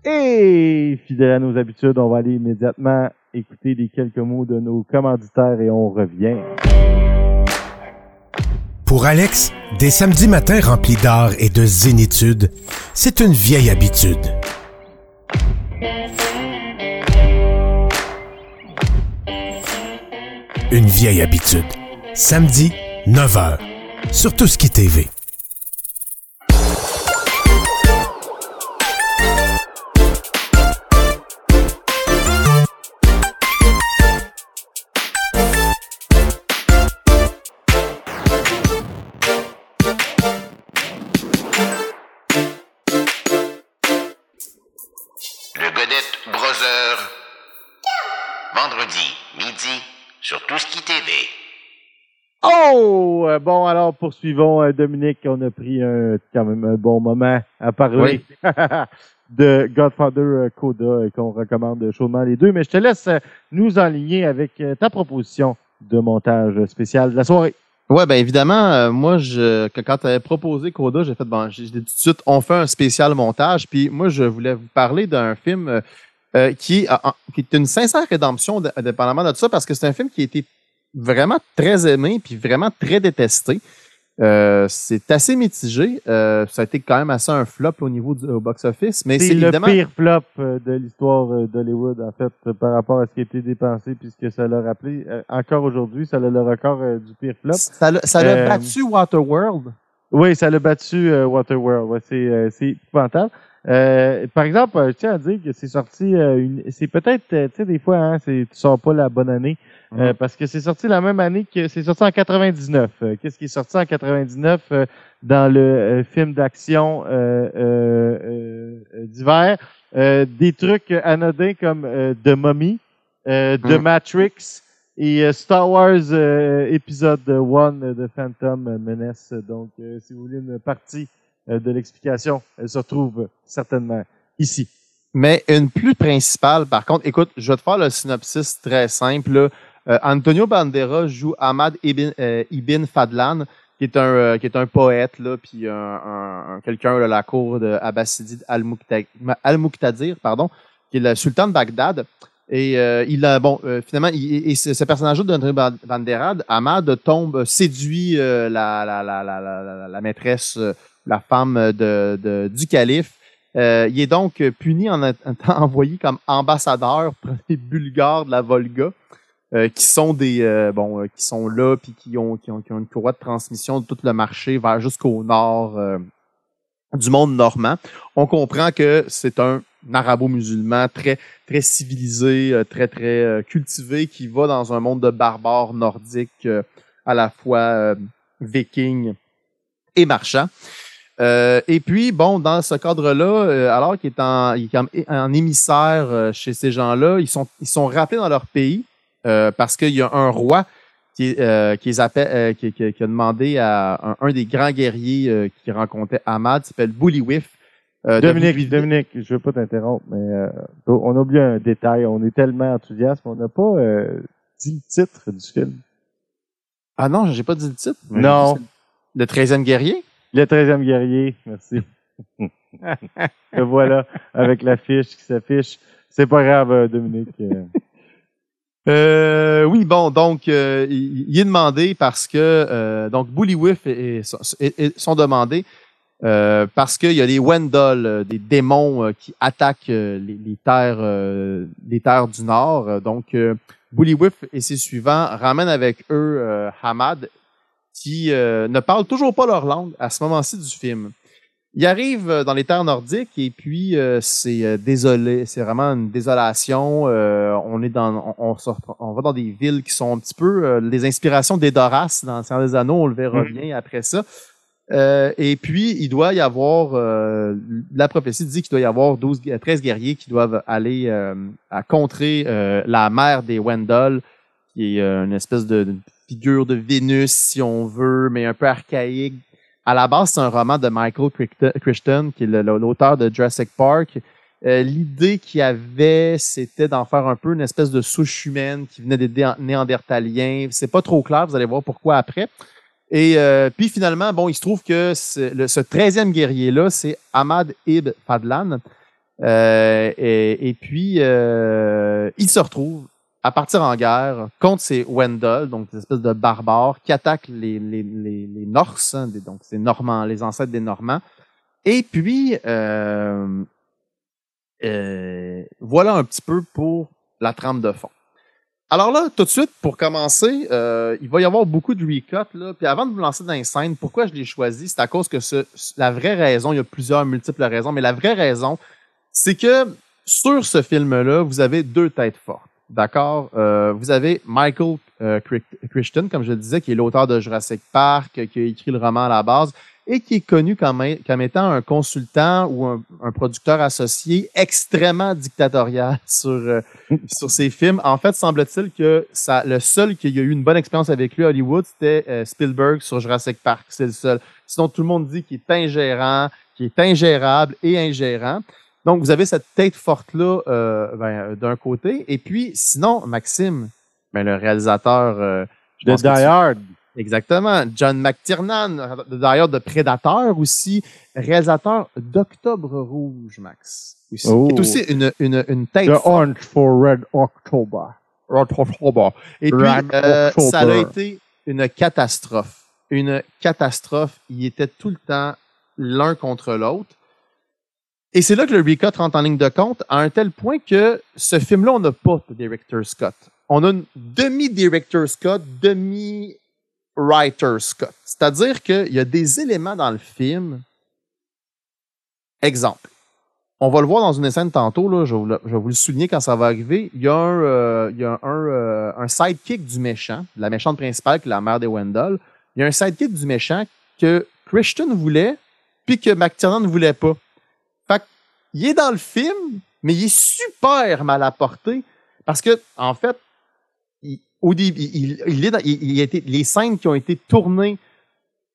Et fidèle à nos habitudes, on va aller immédiatement écouter les quelques mots de nos commanditaires et on revient. Pour Alex, des samedis matins remplis d'art et de zénitude, c'est une vieille habitude. Une vieille habitude. Samedi, 9h. Sur qui TV. Tout ce qui TV. Oh! Euh, Bon, alors poursuivons, euh, Dominique. On a pris un, quand même un bon moment à parler [laughs] de Godfather euh, Coda qu'on recommande chaudement les deux. Mais je te laisse nous enligner avec ta proposition de montage spécial de la soirée. Ouais, ben évidemment, euh, moi, je, que- quand tu avais proposé Coda, j'ai fait, bon, j'ai j'ai dit tout de suite, on fait un spécial montage. Puis moi, je voulais vous parler d'un film euh, qui, a- qui est une sincère rédemption, d- indépendamment de ça, parce que c'est un film qui a été vraiment très aimé, puis vraiment très détesté. Euh, c'est assez mitigé. Euh, ça a été quand même assez un flop au niveau du box-office, mais c'est le évidemment... pire flop euh, de l'histoire euh, d'Hollywood, en fait, par rapport à ce qui a été dépensé puis ce que ça l'a rappelé. Encore aujourd'hui, ça a le record du pire flop. Ça l'a battu Waterworld. Oui, ça l'a battu Waterworld. Ouais, c'est euh, c'est épouvantable. Euh, par exemple, euh, je tiens à dire que c'est sorti, euh, une- c'est peut-être, tu sais, des fois, hein, c'est, tu sors pas la bonne année. Euh, parce que c'est sorti la même année que c'est sorti en 99. Euh, Qu'est-ce qui est sorti en 99 euh, dans le film d'action euh, euh, euh, d'hiver? Euh, des trucs anodins comme The Mummy, euh, The Mm. Matrix et Star Wars épisode 1 de Phantom Menace. Donc, si vous voulez une partie de l'explication, elle se retrouve certainement ici. Mais une plus principale, par contre, écoute, je vais te faire le synopsis très simple. Euh, Antonio Banderas joue Ahmad Ibn, euh, Ibn Fadlan, qui est un, euh, qui est un poète, là, puis un, un- un- quelqu'un de la cour de Al-Muqtadir, pardon, qui est le sultan de Bagdad. Et euh, il a, bon, euh, finalement, il- et ce, personnage-là d'Antonio Ban- Banderas, Ahmad tombe, séduit euh, la, la, la, la, maîtresse, euh, la femme de, du calife. Euh, il est donc puni en [laughs] envoyé comme ambassadeur pour les Bulgares de la Volga, euh, qui sont des euh, bon, euh, qui sont là puis qui ont, qui ont une courroie de transmission de tout le marché vers jusqu'au nord du monde normand. On comprend que c'est un arabo-musulman très très civilisé, très très cultivé, qui va dans un monde de barbares nordiques à la fois vikings et marchands. Euh, et puis, bon, dans ce cadre-là, euh, alors qu'il est en, il est en, émissaire euh, chez ces gens-là, ils sont, ils sont rappelés dans leur pays euh, parce qu'il y a un roi qui, euh, qui, les appelle, euh, qui, qui- qui a demandé à un, un des grands guerriers euh, qui rencontrait Ahmad, qui s'appelle Bullywif. euh, de Dominique, lui- Dominique, je veux pas t'interrompre, mais euh, on a oublié un détail. On est tellement enthousiaste, on n'a pas euh, dit le titre du film. Ah non, j'ai pas dit le titre. Non. Le 13e guerrier? Le 13e guerrier, merci. [laughs] Le voilà, avec l'affiche qui s'affiche. C'est pas grave, euh, Dominique. euh. Euh, oui, bon, donc euh, il, est demandé parce que euh, donc Bullywif et, et- et- et sont demandés euh, parce qu'il y a des Wendell, des démons qui attaquent les, les terres euh, les terres du Nord. Donc euh, Bullywif et ses suivants ramènent avec eux Hamad qui euh, ne parle toujours pas leur langue à ce moment-ci du film. Il arrive euh, dans les terres nordiques et puis euh, c'est euh, désolé, c'est vraiment une désolation. Euh, on est dans, on, on, sort- on va dans des villes qui sont un petit peu euh, les inspirations d'Edoras dans le Seigneur des Anneaux. On le verra Mhm. bien après ça. Euh, et puis il doit y avoir, euh, la prophétie dit qu'il doit y avoir 12, gu- 13 guerriers qui doivent aller euh, à contrer euh, la mère des Wendell, qui est une espèce de, de figure de Vénus si on veut, mais un peu archaïque à la base, c'est un roman de Michael Crichton, qui est l'auteur de Jurassic Park. Euh, L'idée qu'il avait, c'était d'en faire un peu une espèce de souche humaine qui venait des Néandertaliens. C'est pas trop clair, vous allez voir pourquoi après. Et euh, puis finalement, bon, il se trouve que ce, le- ce 13e guerrier-là, c'est Ahmad Ibn Fadlan. Euh, et, puis, il se retrouve à partir en guerre contre ces Wendell, donc des espèces de barbares qui attaquent les, les, les, les Norses, hein, donc c'est Normands, les ancêtres des Normands. Et puis, euh, euh, voilà un petit peu pour la trame de fond. Alors là, tout de suite, pour commencer, euh, il va y avoir beaucoup de recuts. Là. Puis avant de vous lancer dans les scènes, pourquoi je l'ai choisi, c'est à cause que ce, la vraie raison, il y a plusieurs multiples raisons, mais la vraie raison, c'est que sur ce film-là, vous avez deux têtes fortes. D'accord? Euh, vous avez Michael euh, Crichton, comme je le disais, qui est l'auteur de Jurassic Park, qui a écrit le roman à la base, et qui est connu comme, comme étant un consultant ou un, un producteur associé extrêmement dictatorial [laughs] sur, euh, [laughs] sur ses films. En fait, semble-t-il que ça, le seul qui a eu une bonne expérience avec lui à Hollywood, c'était euh, Spielberg sur Jurassic Park. C'est le seul. Sinon, tout le monde dit qu'il est ingérant, qu'il est ingérable et ingérant. Donc, vous avez cette tête forte-là euh, ben, d'un côté. Et puis, sinon, Maxime, ben, le réalisateur... euh, je De Die tu- Hard. Exactement. John McTiernan, d'ailleurs de Prédateur aussi, réalisateur d'Octobre Rouge, Max. Aussi, Oh. Qui est aussi une, une, une tête The forte. Orange for Red October. Et puis, Red euh, October. ça a été une catastrophe. Une catastrophe. Ils étaient tout le temps l'un contre l'autre. Et c'est là que le recut rentre en ligne de compte, à un tel point que ce film-là, on n'a pas de director Scott. On a une demi-director Scott, demi-writer Scott. C'est-à-dire qu'il y a des éléments dans le film. Exemple. on va le voir dans une scène tantôt, là, je, vais vous le, souligner quand ça va arriver. Il y a un, euh, il y a un, euh, un sidekick du méchant, la méchante principale, qui est la mère des Wendell. Il y a un sidekick du méchant que Christian voulait, puis que McTiernan ne voulait pas. Il est dans le film, mais il est super mal apporté. Parce que, en fait, il, est dans- il- a été, les scènes qui ont été tournées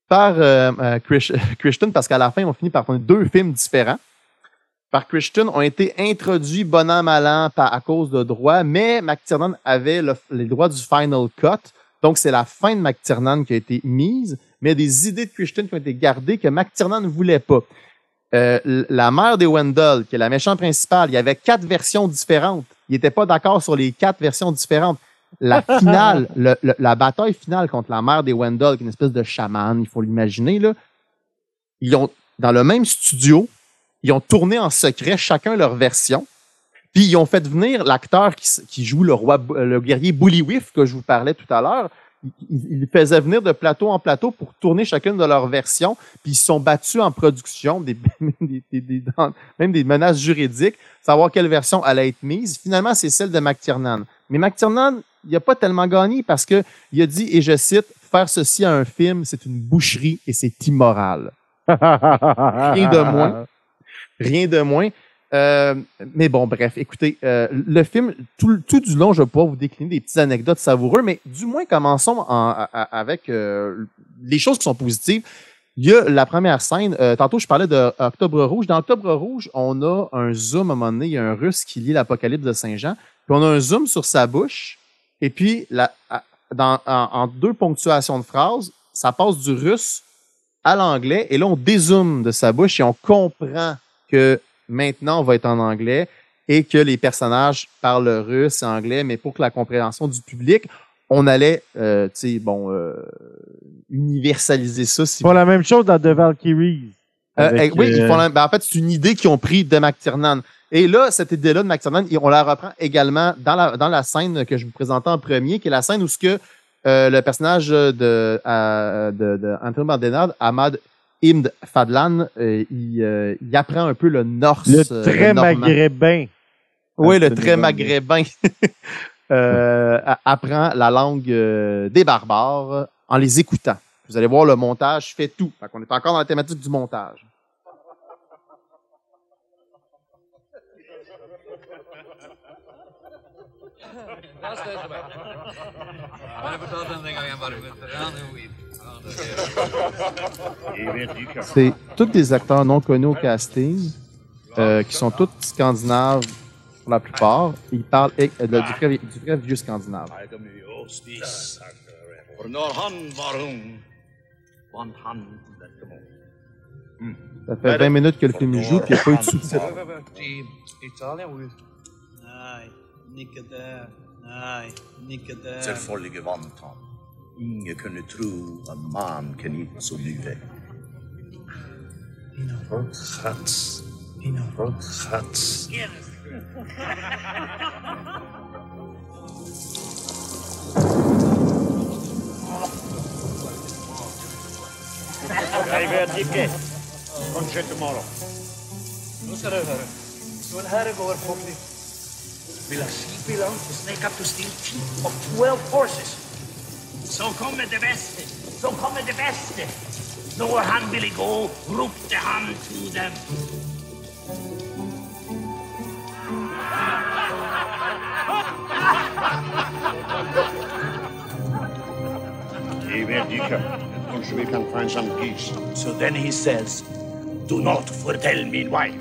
par euh, euh, Chris- [laughs] Christian, parce qu'à la fin, on finit par tourner deux films différents, par Christian, ont été introduits bon an, mal an à cause de droits, mais McTiernan avait le- les droits du Final Cut. Donc, c'est la fin de McTiernan qui a été mise, mais des idées de Christian qui ont été gardées que McTiernan ne voulait pas. Euh, la mère des Wendell, qui est la méchante principale, il y avait quatre versions différentes. Il n'était pas d'accord sur les quatre versions différentes. La [laughs] finale, le- le- la bataille finale contre la mère des Wendell, qui est une espèce de chaman, il faut l'imaginer, là. Ils ont, dans le même studio, ils ont tourné en secret chacun leur version. Puis ils ont fait venir l'acteur qui, joue le roi, le guerrier Bullywif que je vous parlais tout à l'heure. Ils il, il faisaient venir de plateau en plateau pour tourner chacune de leurs versions. Puis ils se sont battus en production, des, [laughs] des- des- des- même des menaces juridiques, savoir quelle version allait être mise. Finalement, c'est celle de McTiernan. Mais McTiernan, il n'a pas tellement gagné parce que il a dit, et je cite, faire ceci à un film, c'est une boucherie et c'est immoral. Rien de moins. Rien de moins. Euh, mais bon, bref, écoutez, euh, le film, tout, tout du long, je vais pouvoir vous décliner des petites anecdotes savoureuses, mais du moins, commençons en- avec euh, les choses qui sont positives. Il y a la première scène, euh, tantôt je parlais de Octobre Rouge. Dans Octobre Rouge, on a un zoom à un moment donné, il y a un russe qui lit l'Apocalypse de Saint-Jean, puis on a un zoom sur sa bouche, et puis dans, en, en deux ponctuations de phrases, ça passe du russe à l'anglais, et là on dézoome de sa bouche et on comprend que maintenant on va être en anglais et que les personnages parlent russe et anglais, mais pour que la compréhension du public, on allait, euh, tu sais, bon, euh, universaliser ça. Si Ils font la même chose dans The Valkyries. euh, Avec, eh, oui, ils euh, font la- ben, en fait, c'est une idée qu'ils ont pris de McTiernan. Et là, cette idée-là de McTiernan, on la reprend également dans la, dans la scène que je vous présentais en premier, qui est la scène où ce que euh, le personnage de, euh, de, de Anthony Bandenard, Ahmad Ibn Fadlan, euh, il, euh, il apprend un peu le norse. Le euh, très normand. maghrébin. Oui, le très maghrébin [laughs] euh, apprend la langue euh, des barbares en les écoutant. Vous allez voir, le montage fait tout. Fait qu'on est encore dans la thématique du montage. [laughs] C'est tous des acteurs non connus au casting, euh, qui sont tous scandinaves pour la plupart. Ils parlent de- du, vrai, du vrai vieux scandinave. Ça fait 20 minutes que le film joue, puis il n'y a pas eu de sous-titres. Nej, nicka Ingen kunde tro att man kan hitta så mycket. Mina råttchans. Mina råttchans. Driver Jicke. Kanske tomorrow. Nu ska du höra. Så här är vår fågel. Will see belong to snake up to steal tea of 12 horses. Så kommer det bästa. Så kommer det bästa. Når han ville gå ropte han till dem. Kanske vi kan find some geese. So then he says, Do not foretell me wife,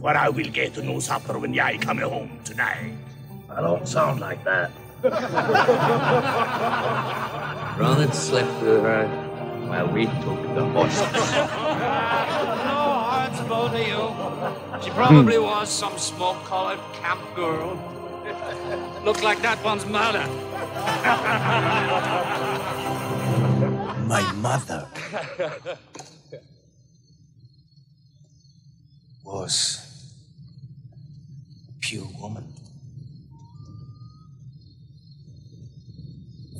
for I will get no supper when I come home tonight. I don't sound like that. Ronald slept with her while we took the horses. [laughs] No, it's both of you. She probably hmm. was some smoke-collared camp girl. Looks like that one's mother. [laughs] My mother [laughs] was pure woman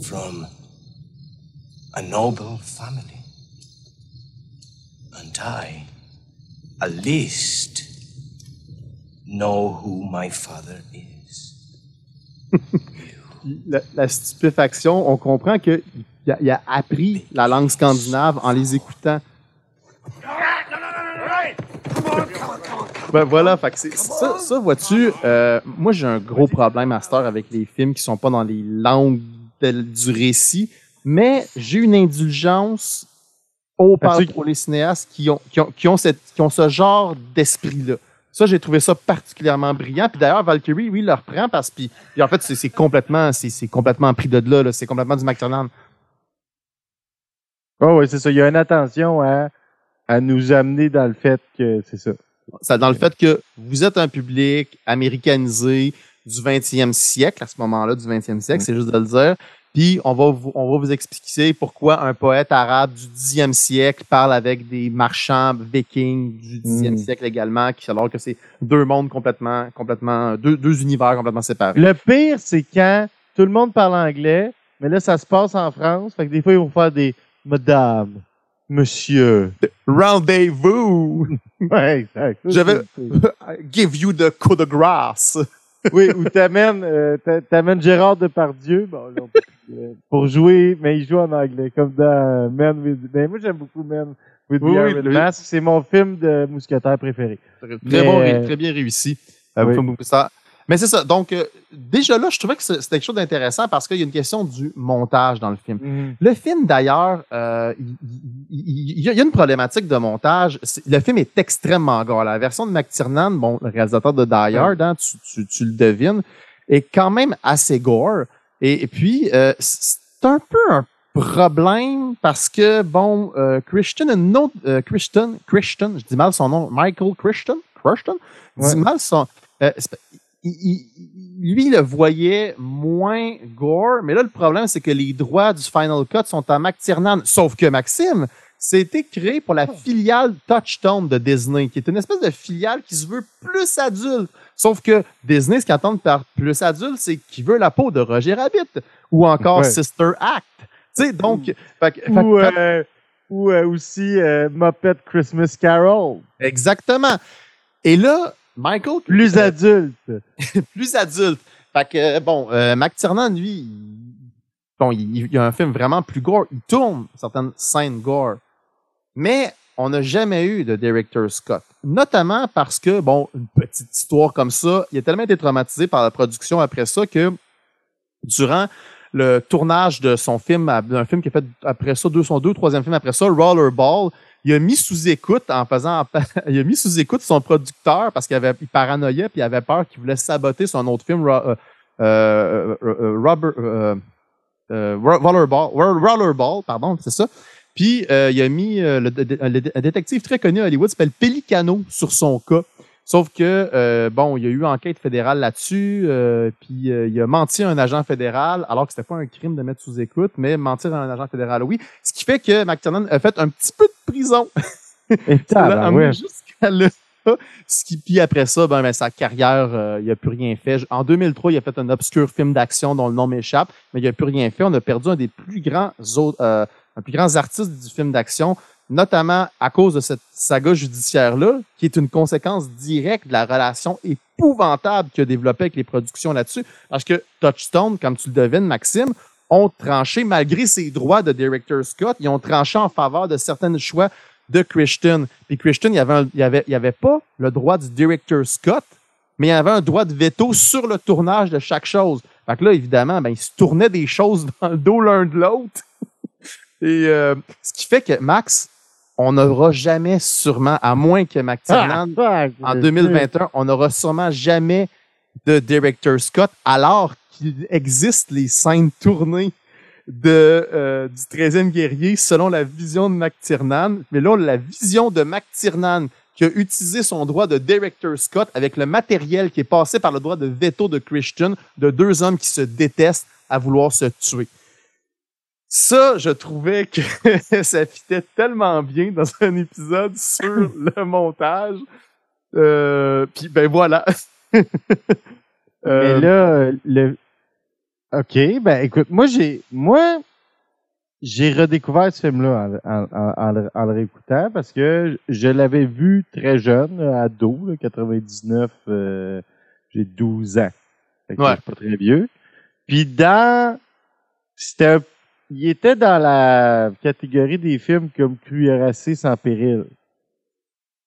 from a noble family. And I, at least, know who my father is. [laughs] La, stupéfaction, on comprend qu'il a, appris la langue scandinave en les écoutant. Ben voilà, ça vois-tu, euh, moi j'ai un gros problème à cette heure avec les films qui sont pas dans les langues de- du récit, mais j'ai une indulgence au par- As-tu- pour les cinéastes qui ont, qui ont, qui ont, cette, qui ont ce genre d'esprit-là. Ça, j'ai trouvé ça particulièrement brillant. Puis d'ailleurs, Valkyrie, oui, le reprend parce que, en fait, c'est complètement, c'est complètement pris de là, là. c'est complètement du McTiernan. Oh, oui, c'est ça. Il y a une attention à, à nous amener dans le fait que c'est ça. Ça, dans le fait que vous êtes un public américanisé du 20e siècle, à ce moment-là, du 20e siècle, c'est juste de le dire. Puis on va, vous, on va vous expliquer pourquoi un poète arabe du 10e siècle parle avec des marchands vikings du 10e Mm. siècle également, qui, alors que c'est deux mondes complètement, complètement, deux, deux univers complètement séparés. Le pire, c'est quand tout le monde parle anglais, mais là, ça se passe en France. Fait que des fois, ils vont faire des Madame, Monsieur. Rendez-vous! [laughs] Ouais, exact. Je vais [laughs] give you the coup de grâce. Oui, ou t'amènes, euh, t'a- t'amènes Gérard Depardieu bon, là, peut euh, pour jouer, mais il joue en anglais, comme dans euh, Man with... Ben, moi, j'aime beaucoup Man with the Oui, Iron le- Mask. C'est mon film de mousquetaire préféré. Très, Mais, bon, euh, très bien réussi. Oui. Mais c'est ça. Donc, euh, déjà là, je trouvais que c'était quelque chose d'intéressant parce qu'il y a une question du montage dans le film. Mhm. Le film, d'ailleurs, euh, il, il- il y a une problématique de montage. Le film est extrêmement gore. La version de McTiernan, bon, le réalisateur de Die Hard, hein, tu, tu- tu le devines, est quand même assez gore. Et, et puis, euh, c'est un peu un problème parce que, bon, euh, Christian, un autre, euh, Christian, Christian, je dis mal son nom, Michael Christian, Christian, je dis Ouais. mal son... euh, il- lui, il le voyait moins gore, mais là, le problème, c'est que les droits du Final Cut sont à McTiernan. Sauf que Maxime, c'était créé pour la filiale Touchstone de Disney, qui est une espèce de filiale qui se veut plus adulte. Sauf que Disney, ce qu'ils entendent par plus adulte, c'est qu'il veut la peau de Roger Rabbit ou encore Ouais. Sister Act. Tu sais, donc, que- fait Ou, euh, ou euh, aussi euh, Muppet Christmas Carol. exactement. Et là, Michael, Plus euh, [laughs] adulte. plus adulte. Fait que, euh, bon, euh, McTiernan, lui, il, bon, il, a un film vraiment plus gore. Il tourne certaines scènes gore. Mais on n'a jamais eu de director Scott. Notamment parce que, bon, une petite histoire comme ça, il a tellement été traumatisé par la production après ça que durant le tournage de son film, d'un film qui a fait après ça, deux, son deux, troisième film après ça, Rollerball, il a mis sous écoute en faisant, [laughs] il a mis sous écoute son producteur parce qu'il avait, il paranoïait puis il avait peur qu'il voulait saboter son autre film, Rollerball, Ro- Rollerball, pardon, c'est ça. Puis euh, il a mis euh, le, un détective très connu à Hollywood, s'appelle Pelicano, sur son cas. Sauf que, euh, bon, il y a eu enquête fédérale là-dessus, euh, puis euh, il a menti à un agent fédéral, alors que c'était pas un crime de mettre sous écoute, mais mentir à un agent fédéral, oui. Ce qui fait que McTiernan a fait un petit peu de prison. [laughs] Et [laughs] jusqu'à là. Ce qui, puis après ça, ben, ben, sa carrière, euh, il a plus rien fait. En 2003, il a fait un obscur film d'action dont le nom m'échappe, mais il a plus rien fait. On a perdu un des plus grands autres, euh, un des plus grands artistes du film d'action, notamment à cause de cette saga judiciaire-là, qui est une conséquence directe de la relation épouvantable qu'il a développée avec les productions là-dessus. Parce que Touchstone, comme tu le devines, Maxime, ont tranché, malgré ses droits de director Scott, ils ont tranché en faveur de certains choix de Christian. Puis Christian, il y avait, il avait, il avait pas le droit du director Scott, mais il avait un droit de veto sur le tournage de chaque chose. Fait que là, évidemment, ben, ils se tournaient des choses [laughs] dans le dos l'un de l'autre. Et euh, ce qui fait que Max, on n'aura jamais sûrement, à moins que McTiernan, Ah, en 2021, on n'aura sûrement jamais de director Scott, alors qu'il existe les scènes tournées de, euh, du 13e guerrier selon la vision de McTiernan. Mais là, la vision de McTiernan qui a utilisé son droit de director Scott avec le matériel qui est passé par le droit de veto de Christian, de deux hommes qui se détestent à vouloir se tuer. Ça, je trouvais que [laughs] ça fitait tellement bien dans un épisode sur [laughs] le montage. Euh, Puis ben voilà. [laughs] Euh, Mais là, le. OK, ben écoute, moi j'ai. Moi, j'ai redécouvert ce film-là en, en- en- en le- réécoutant parce que je l'avais vu très jeune, ado, là, 99, euh, j'ai 12 ans. Fait que Ouais. je suis pas très vieux. Puis dans, c'était, un- il était dans la catégorie des films comme Cuirassé sans péril.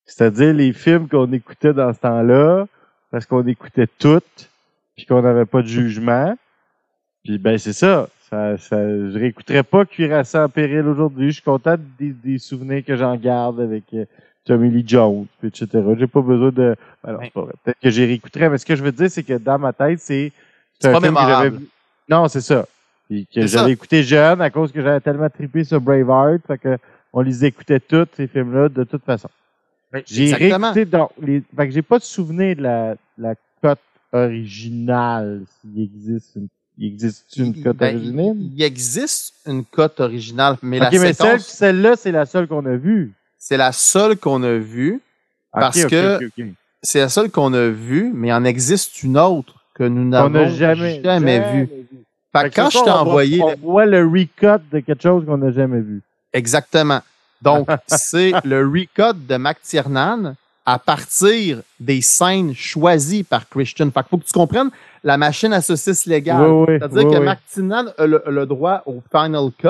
C'est-à-dire les films qu'on écoutait dans ce temps-là, parce qu'on écoutait toutes, puis qu'on n'avait pas de jugement. Puis ben c'est ça. ça, ça je réécouterais pas Cuirassé en péril aujourd'hui. Je suis content des, des souvenirs que j'en garde avec euh, Tommy Lee Jones, puis etc. J'ai pas besoin de. Alors, c'est pas vrai. Peut-être que j'y réécouterais, mais ce que je veux dire, c'est que dans ma tête, c'est. C'est un pas mémorable. vu- Non, c'est ça. Puis que j'avais écouté jeune à cause que j'avais tellement trippé sur Braveheart, fait que on les écoutait tous, ces films-là, de toute façon. J'ai Exactement. réécouté donc les. Fait que j'ai pas de souvenir de la, la cote originale, s'il existe une. Il existe une cote Ben, originale? Il existe une cote originale, mais ok, la mais celle, séquence, celle-là, c'est la seule qu'on a vue. c'est la seule qu'on a vue. Parce que c'est la seule qu'on a vue, mais il en existe une autre que nous On n'avons n'a jamais, jamais, vue. Fait que quand je t'ai voit- envoyé, On voit le recut de quelque chose qu'on n'a jamais vu. exactement. Donc, [laughs] c'est le recut de Mac Tiernan à partir des scènes choisies par Christian. Fait qu'il faut que tu comprennes la machine à saucisse légale. Oui, oui, C'est-à-dire oui, que. Mac Tiernan a le, droit au final cut,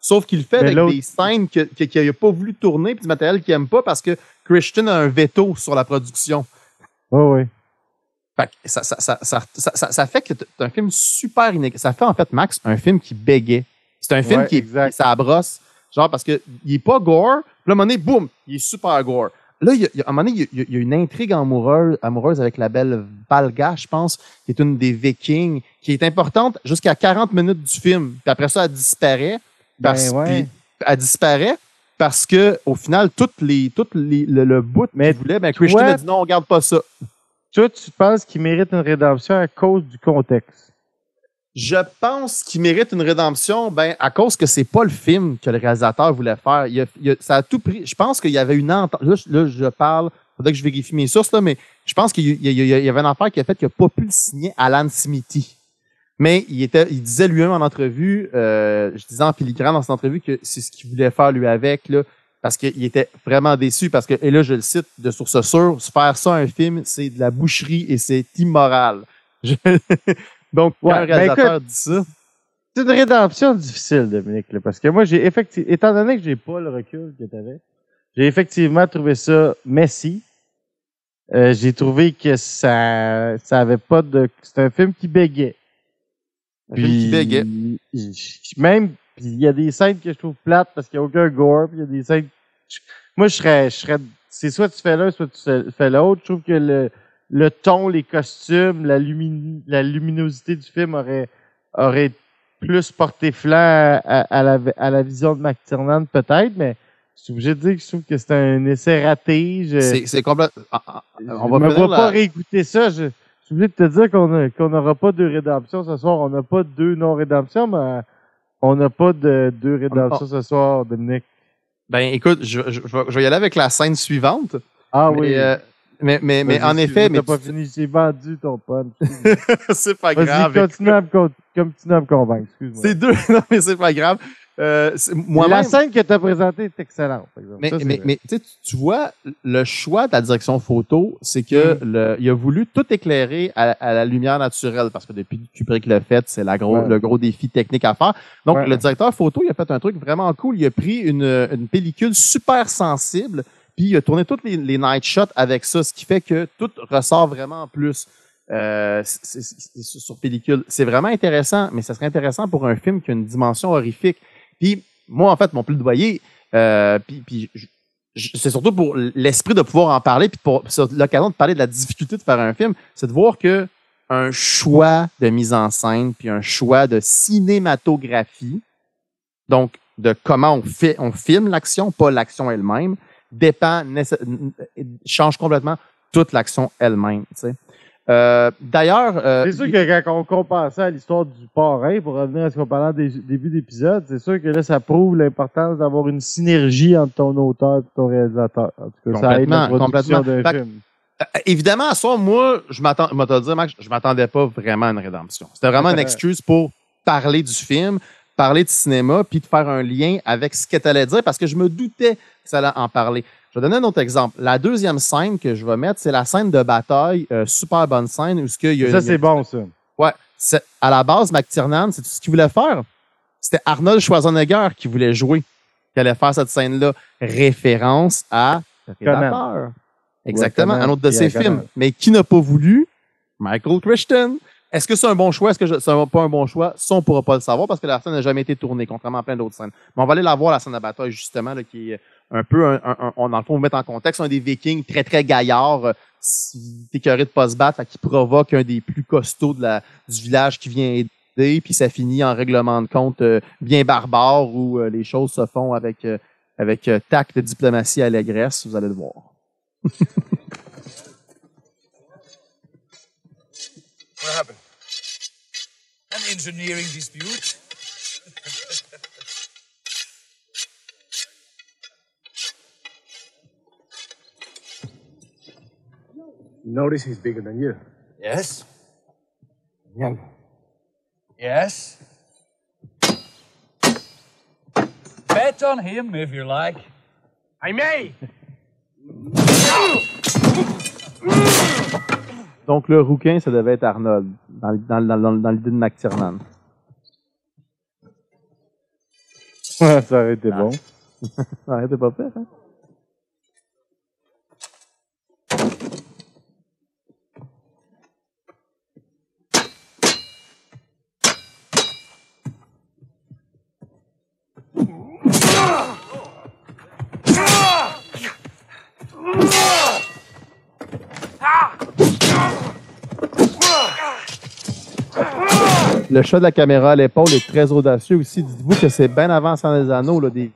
sauf qu'il le fait Mais avec des scènes que- que- qu'il n'a pas voulu tourner, puis du matériel qu'il n'aime pas parce que Christian a un veto sur la production. Oui, oui. Fait que ça, ça, ça, ça, ça, ça- fait que c'est un film super inégal. Ça fait en fait, Max, un film qui bégait. C'est un film Ouais, qui est ça brosse. Genre parce que il est pas gore, puis là, à un moment donné, boum, il est super gore. Là, il y a, à un moment donné, il y a, une intrigue amoureuse, amoureuse avec la belle Valga, je pense, qui est une des Vikings, qui est importante jusqu'à 40 minutes du film. Puis après ça, elle disparaît. Ben Parce, ouais. puis elle disparaît parce que au final, toutes les, toutes les, le, le bout Mais voulait, ben, Christian a dit non, on garde pas ça. Toi, tu penses qu'il mérite une rédemption à cause du contexte? Je pense qu'il mérite une rédemption, ben, à cause que c'est pas le film que le réalisateur voulait faire. Il a- ça a tout pris. Je pense qu'il y avait une entente. Là, je- parle. Faudrait que je vérifie mes sources, là, mais je pense qu'il y avait une affaire qui a fait qu'il n'a pas pu le signer Alan Smithy. Mais il était, il disait lui-même en entrevue, euh, je disais en filigrane dans cette entrevue que c'est ce qu'il voulait faire lui avec, là, parce qu'il était vraiment déçu, parce que, et là, je le cite de source sûre, faire ça un film, c'est de la boucherie et c'est immoral. [laughs] Je- Donc, quand Ouais, un ben réalisateur dit ça, C'est une rédemption difficile, Dominique, là, parce que moi, j'ai effectivement, étant donné que j'ai pas le recul que tu avais, j'ai effectivement trouvé ça messy. Euh, j'ai trouvé que ça, ça avait pas de, c'est un film qui bégait. Un film qui bégait. Même, puis il y a des scènes que je trouve plates parce qu'il n'y a aucun gore, puis il y a des scènes, moi, je serais, je serais, c'est soit tu fais l'un, soit tu fais- l'autre. Je trouve que le, le ton, les costumes, la, la luminosité du film aurait, aurait plus porté flanc à, à- à la, à la vision de McTiernan, peut-être, mais je suis obligé de dire que je trouve que c'est un essai raté. Je, c'est complètement. ah, ah, On va me finir vois la- pas réécouter ça. Je, je suis obligé de te dire qu'on n'aura pas deux rédemptions ce soir. On n'a pas deux non-rédemptions, mais on n'a pas de deux rédemptions ce soir, Dominique. Ben, écoute, je, je- je vais, y aller avec la scène suivante. Ah mais, oui. euh, mais, mais, mais en effet, mais T'as pas fini. J'ai vendu ton punch. [laughs] c'est pas grave. continue à, me, con- continue à me convaincre. Excuse-moi. C'est deux. [laughs] Non, mais c'est pas grave. Euh, La scène que tu as présentée est excellente, par exemple. Mais, Ça, mais, mais tu tu- tu vois, le choix de la direction photo, c'est que Mm. le, il a voulu tout éclairer à, à la lumière naturelle, parce que depuis que Kubrick l'a fait, c'est la gros, Ouais. le gros défi technique à faire. Donc, Ouais. le directeur photo, il a fait un truc vraiment cool. Il a pris une, une pellicule super sensible, puis il a tourné toutes les, les night shots avec ça, ce qui fait que tout ressort vraiment en plus. Euh, c'est- c'est- c'est sur sur pellicule. C'est vraiment intéressant, mais ça serait intéressant pour un film qui a une dimension horrifique. Puis moi, en fait, mon plaidoyer, euh, c'est surtout pour l'esprit de pouvoir en parler, puis pour l'occasion de parler de la difficulté de faire un film, c'est de voir que un choix de mise en scène, puis un choix de cinématographie, donc de comment on fait, on filme l'action, pas l'action elle-même, dépend, change complètement toute l'action elle-même. tu sais. Euh, D'ailleurs, euh, C'est sûr que quand on compare ça à l'histoire du parrain, pour revenir à ce qu'on parlait au dé- début d'épisode, c'est sûr que là, ça prouve l'importance d'avoir une synergie entre ton auteur et ton réalisateur. En tout cas, ça aide la production d'un que- film. Euh, évidemment, à ça, moi, je m'attends, dire, Max, je m'attendais pas vraiment à une rédemption. C'était vraiment une excuse pour parler du film, parler de cinéma puis de faire un lien avec ce qu'elle allait dire parce que je me doutais que ça allait en parler. Je vais donner un autre exemple. La deuxième scène que je vais mettre, c'est la scène de bataille, euh, super bonne scène où ce qu'il y a Ça, une- c'est bon, ça. Ouais. C'est- À la base, McTiernan, c'est tout ce qu'il voulait faire. C'était Arnold Schwarzenegger qui voulait jouer, qui allait faire cette scène-là. Référence à Predator. Exactement, un autre de ses Conan. films. Mais qui n'a pas voulu? Michael Christian. Est-ce que c'est un bon choix? Est-ce que c'est pas un bon choix? Ça, on pourra pas le savoir parce que la scène n'a jamais été tournée, contrairement à plein d'autres scènes. Mais on va aller la voir, la scène de bataille, justement, là, qui est un peu, un, un- on, dans le fond, on va mettre en contexte un des vikings très, très gaillard, euh, écœuré de pas se battre, qui provoque un des plus costauds de la, du village qui vient aider, puis ça finit en règlement de compte euh, bien barbare où euh, les choses se font avec, euh, avec euh, tact, diplomatie, allégresse, vous allez le voir. [laughs] What happened? An engineering dispute? Notice he's bigger than you. Yes. Young. Yes. Bet on him if you like. I may! Donc, le rouquin, ça devait être Arnold, dans, dans, dans, dans, dans l'idée de McTiernan. ça aurait été bon. [laughs] Ouais, t'es pas pire, hein? Le chat de la caméra à l'épaule est très audacieux aussi. Dites-vous que c'est bien avant sans les anneaux, là, des,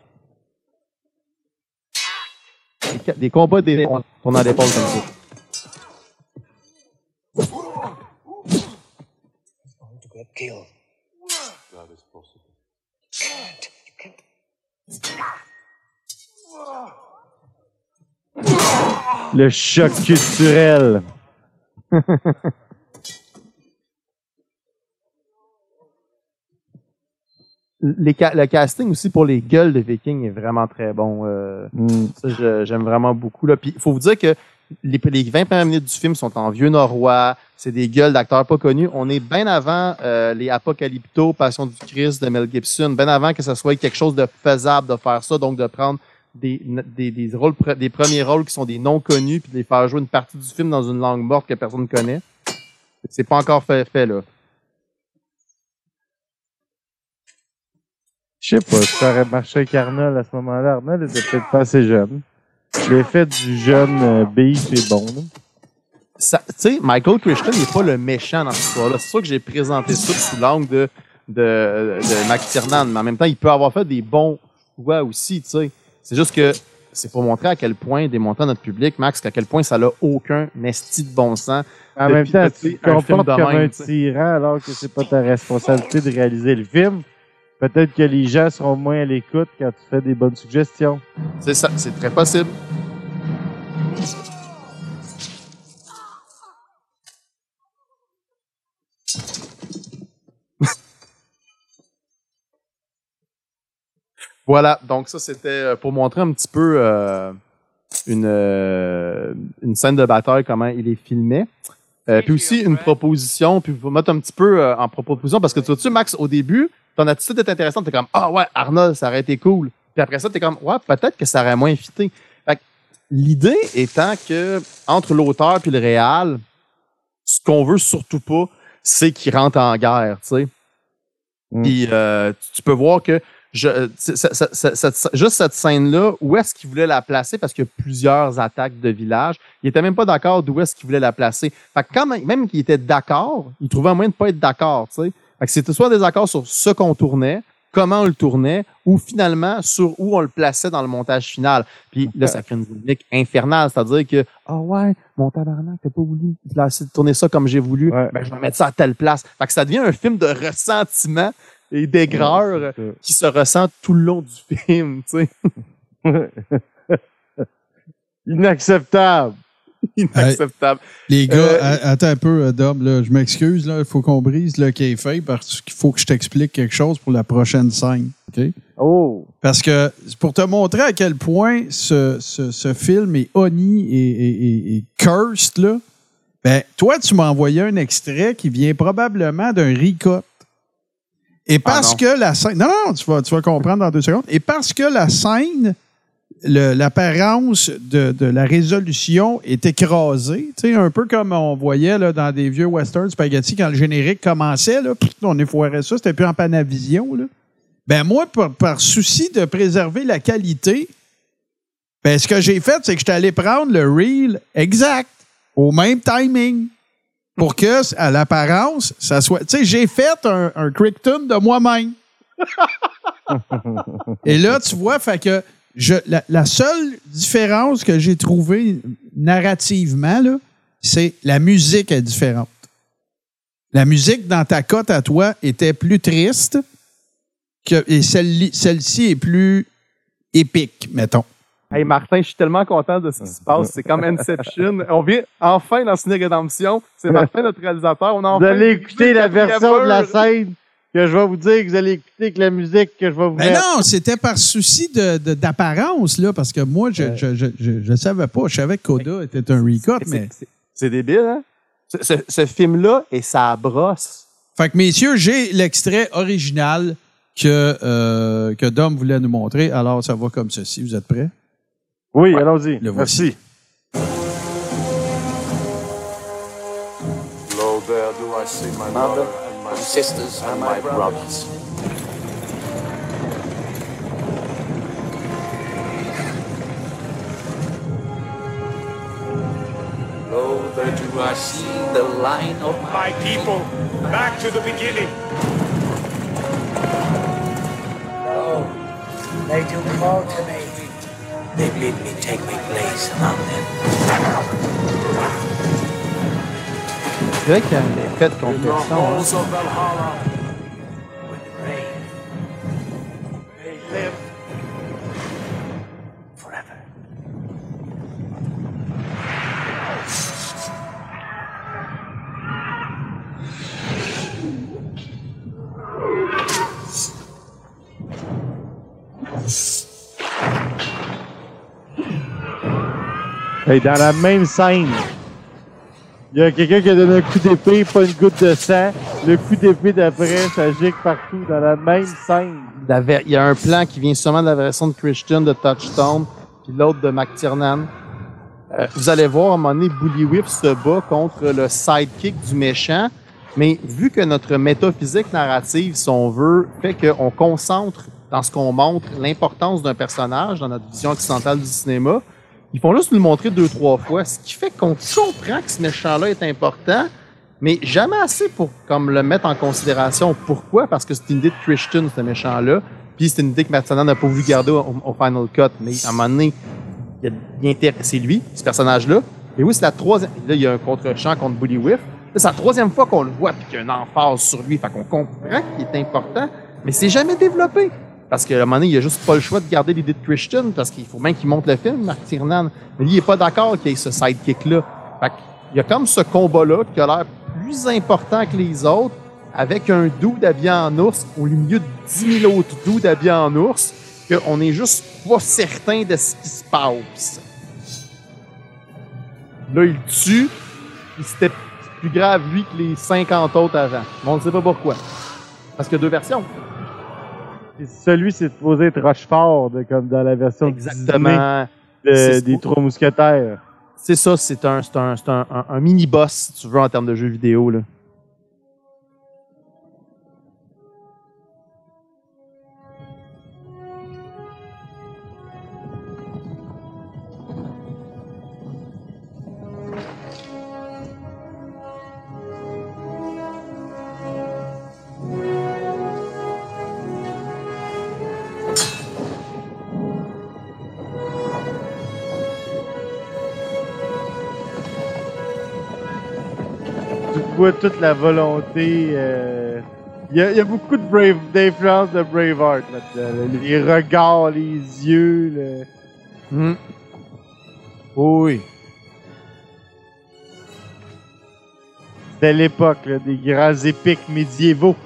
des, combats des tournant à l'épaule comme ça. Le choc culturel. [laughs] Les ca- le casting aussi pour les gueules de Vikings est vraiment très bon. euh, Mm. ça, j'aime vraiment beaucoup. Là. Puis, il faut vous dire que les, les 20 premières minutes du film sont en vieux norrois. C'est des gueules d'acteurs pas connus. On est bien avant euh, les Apocalypto, Passion du Christ de Mel Gibson, bien avant que ce soit quelque chose de faisable de faire ça, donc de prendre des, des, des, rôles, des premiers rôles qui sont des non connus, puis de les faire jouer une partie du film dans une langue morte que personne ne connaît. C'est pas encore fait, fait là. Je sais pas, ça aurait marché avec Arnold à ce moment-là. Arnold était peut-être pas assez jeune. L'effet du jeune euh, beef est bon. là. tu sais, Michael Christian n'est pas le méchant dans cette histoire-là. C'est sûr que j'ai présenté ça sous l'angle de, de, de Mac Tiernan, mais en même temps, il peut avoir fait des bons choix aussi, tu sais. C'est juste que c'est pour montrer à quel point, démontrer à notre public, Max, qu'à quel point ça n'a aucun esti de bon sens. En de même temps, tu te un film comportes de comme même, un tu sais. tyran alors que c'est pas ta responsabilité de réaliser le film. Peut-être que les gens seront moins à l'écoute quand tu fais des bonnes suggestions. C'est ça, c'est très possible. Voilà, donc ça c'était euh, pour montrer un petit peu euh, une, euh, une scène de bataille, comment il est filmé. Euh, puis aussi une proposition, puis vous mettre un petit peu euh, en proposition, parce que tu vois-tu, Max, au début, ton attitude est intéressante, t'es comme Ah ouais, Arnold, ça aurait été cool. Puis après ça, t'es comme Ouais, peut-être que ça aurait moins fité. Fait que l'idée étant que entre l'auteur puis le réal, ce qu'on veut surtout pas, c'est qu'il rentre en guerre, tu sais. Mm. Puis euh, tu peux voir que je, euh, juste cette scène-là, où est-ce qu'il voulait la placer? Parce qu'il y a plusieurs attaques de village. Il était même pas d'accord d'où est-ce qu'il voulait la placer. Fait que quand même, même qu'il était d'accord, il trouvait un moyen de pas être d'accord, tu sais. Fait que c'était soit des accords sur ce qu'on tournait, comment on le tournait, ou finalement sur où on le plaçait dans le montage final. Puis là, ça crée une dynamique infernale, c'est-à-dire que ah ouais, mon tabarnak, t'as pas voulu placer- tourner ça comme j'ai voulu, ben je vais mettre ça à telle place. Fait que ça devient un film de ressentiment et d'aigreur Ouais, qui se ressent tout le long du [laughs] film, tu sais. [laughs] Inacceptable. Inacceptable. Les gars, Euh, attends un peu, euh, Dom, là, je m'excuse, il faut qu'on brise le café parce qu'il faut que je t'explique quelque chose pour la prochaine scène. OK? Oh! Parce que c'est pour te montrer à quel point ce, ce- ce film est honni et, et- et- et cursed, là, ben, toi, tu m'as envoyé un extrait qui vient probablement d'un recut. Et parce non. que la scène. Non, non, tu vas, tu vas comprendre dans deux secondes. Et parce que la scène, l'apparence de, de la résolution est écrasée, tu sais, un peu comme on voyait là, dans des vieux western spaghetti quand le générique commençait, là, on effoirait ça, c'était plus en panavision. Là. Ben moi, par, par souci de préserver la qualité, ben ce que j'ai fait, c'est que je suis allé prendre le reel exact, au même timing, pour que, à l'apparence, ça soit... Tu sais, j'ai fait un, un Crichton de moi-même. [laughs] Et là, tu vois, fait que je, la, la seule différence que j'ai trouvée narrativement, là, c'est la musique est différente. La musique dans ta cote à toi était plus triste que, et celle- celle-ci est plus épique, mettons. Hey Martin, je suis tellement content de ce qui se passe. C'est comme Inception. On vient enfin dans Ciné Rédemption. C'est [laughs] Martin, notre réalisateur. On a Vous enfin allez écouter la version de la scène que je vais vous dire que vous allez écouter avec la musique que je vais vous Ben mettre. non, c'était par souci de- de- d'apparence, là, parce que moi, je je, je, je, je savais pas. Je savais que Coda était un recut, mais. C'est- C'est débile, hein? Ce, ce- ce film-là et ça brosse. Fait que, messieurs, j'ai l'extrait original que, euh, que Dom voulait nous montrer. Alors, ça va comme ceci. Vous êtes prêts? Oui, allons-y. Le voici. Merci. Lo there do I see my mother and my sisters and my brothers. Lo there do I see the line of My people, back to the beginning. Oh, they do call to me. They bid me take my place among them. C'est vrai qu'il y a un effet de compression. hein. Halls of Hey, dans la même scène, il y a quelqu'un qui a donné un coup d'épée, pas une goutte de sang. Le coup d'épée d'après, ça gicle partout dans la même scène. Il y a un plan qui vient sûrement de la version de Christian de Touchstone, puis l'autre de McTiernan. Euh, vous allez voir, à un moment donné, Bully Whip se bat contre le sidekick du méchant. Mais vu que notre métaphysique narrative, si on veut, fait qu'on concentre dans ce qu'on montre l'importance d'un personnage dans notre vision occidentale du cinéma, ils font juste nous le montrer deux, trois fois, ce qui fait qu'on comprend que ce méchant-là est important, mais jamais assez pour comme le mettre en considération. Pourquoi? Parce que c'est une idée de Christian, ce méchant-là, puis c'est une idée que Martina n'a pas voulu garder au, Final Cut, mais à un moment donné, c'est lui, ce personnage-là. Et oui, c'est la troisième. Là, il y a un contre-champ contre Bully Whiff. C'est la troisième fois qu'on le voit puis qu'il y a une emphase sur lui. Fait qu'on comprend qu'il est important, mais c'est jamais développé. Parce qu'à un moment donné, il a juste pas le choix de garder l'idée de Christian parce qu'il faut bien qu'il monte le film, Mark Tiernan. Mais lui, il est pas d'accord qu'il y ait ce sidekick-là. Fait y a comme ce combat-là qui a l'air plus important que les autres avec un dude habillé en ours au milieu de 10 000 autres dudes habillés en ours qu'on est juste pas certain de ce qui se passe. Là, il tue, puis c'était plus grave lui que les 50 autres avant. Mais on ne sait pas pourquoi. Parce qu'il y a deux versions. Celui, c'est supposé être Rochefort, de- comme dans la version Exactement. De- des Trois Mousquetaires. C'est ça, c'est un, c'est un, c'est un, un- mini-boss, si tu veux, en termes de jeux vidéo. Là. Toute la volonté. euh, Il y, a, il y a beaucoup de brave, d'influence de Braveheart là-dedans. là. Les regards, les yeux. le- Mhm. Oui. Belle époque, là, des grands épiques médiévaux.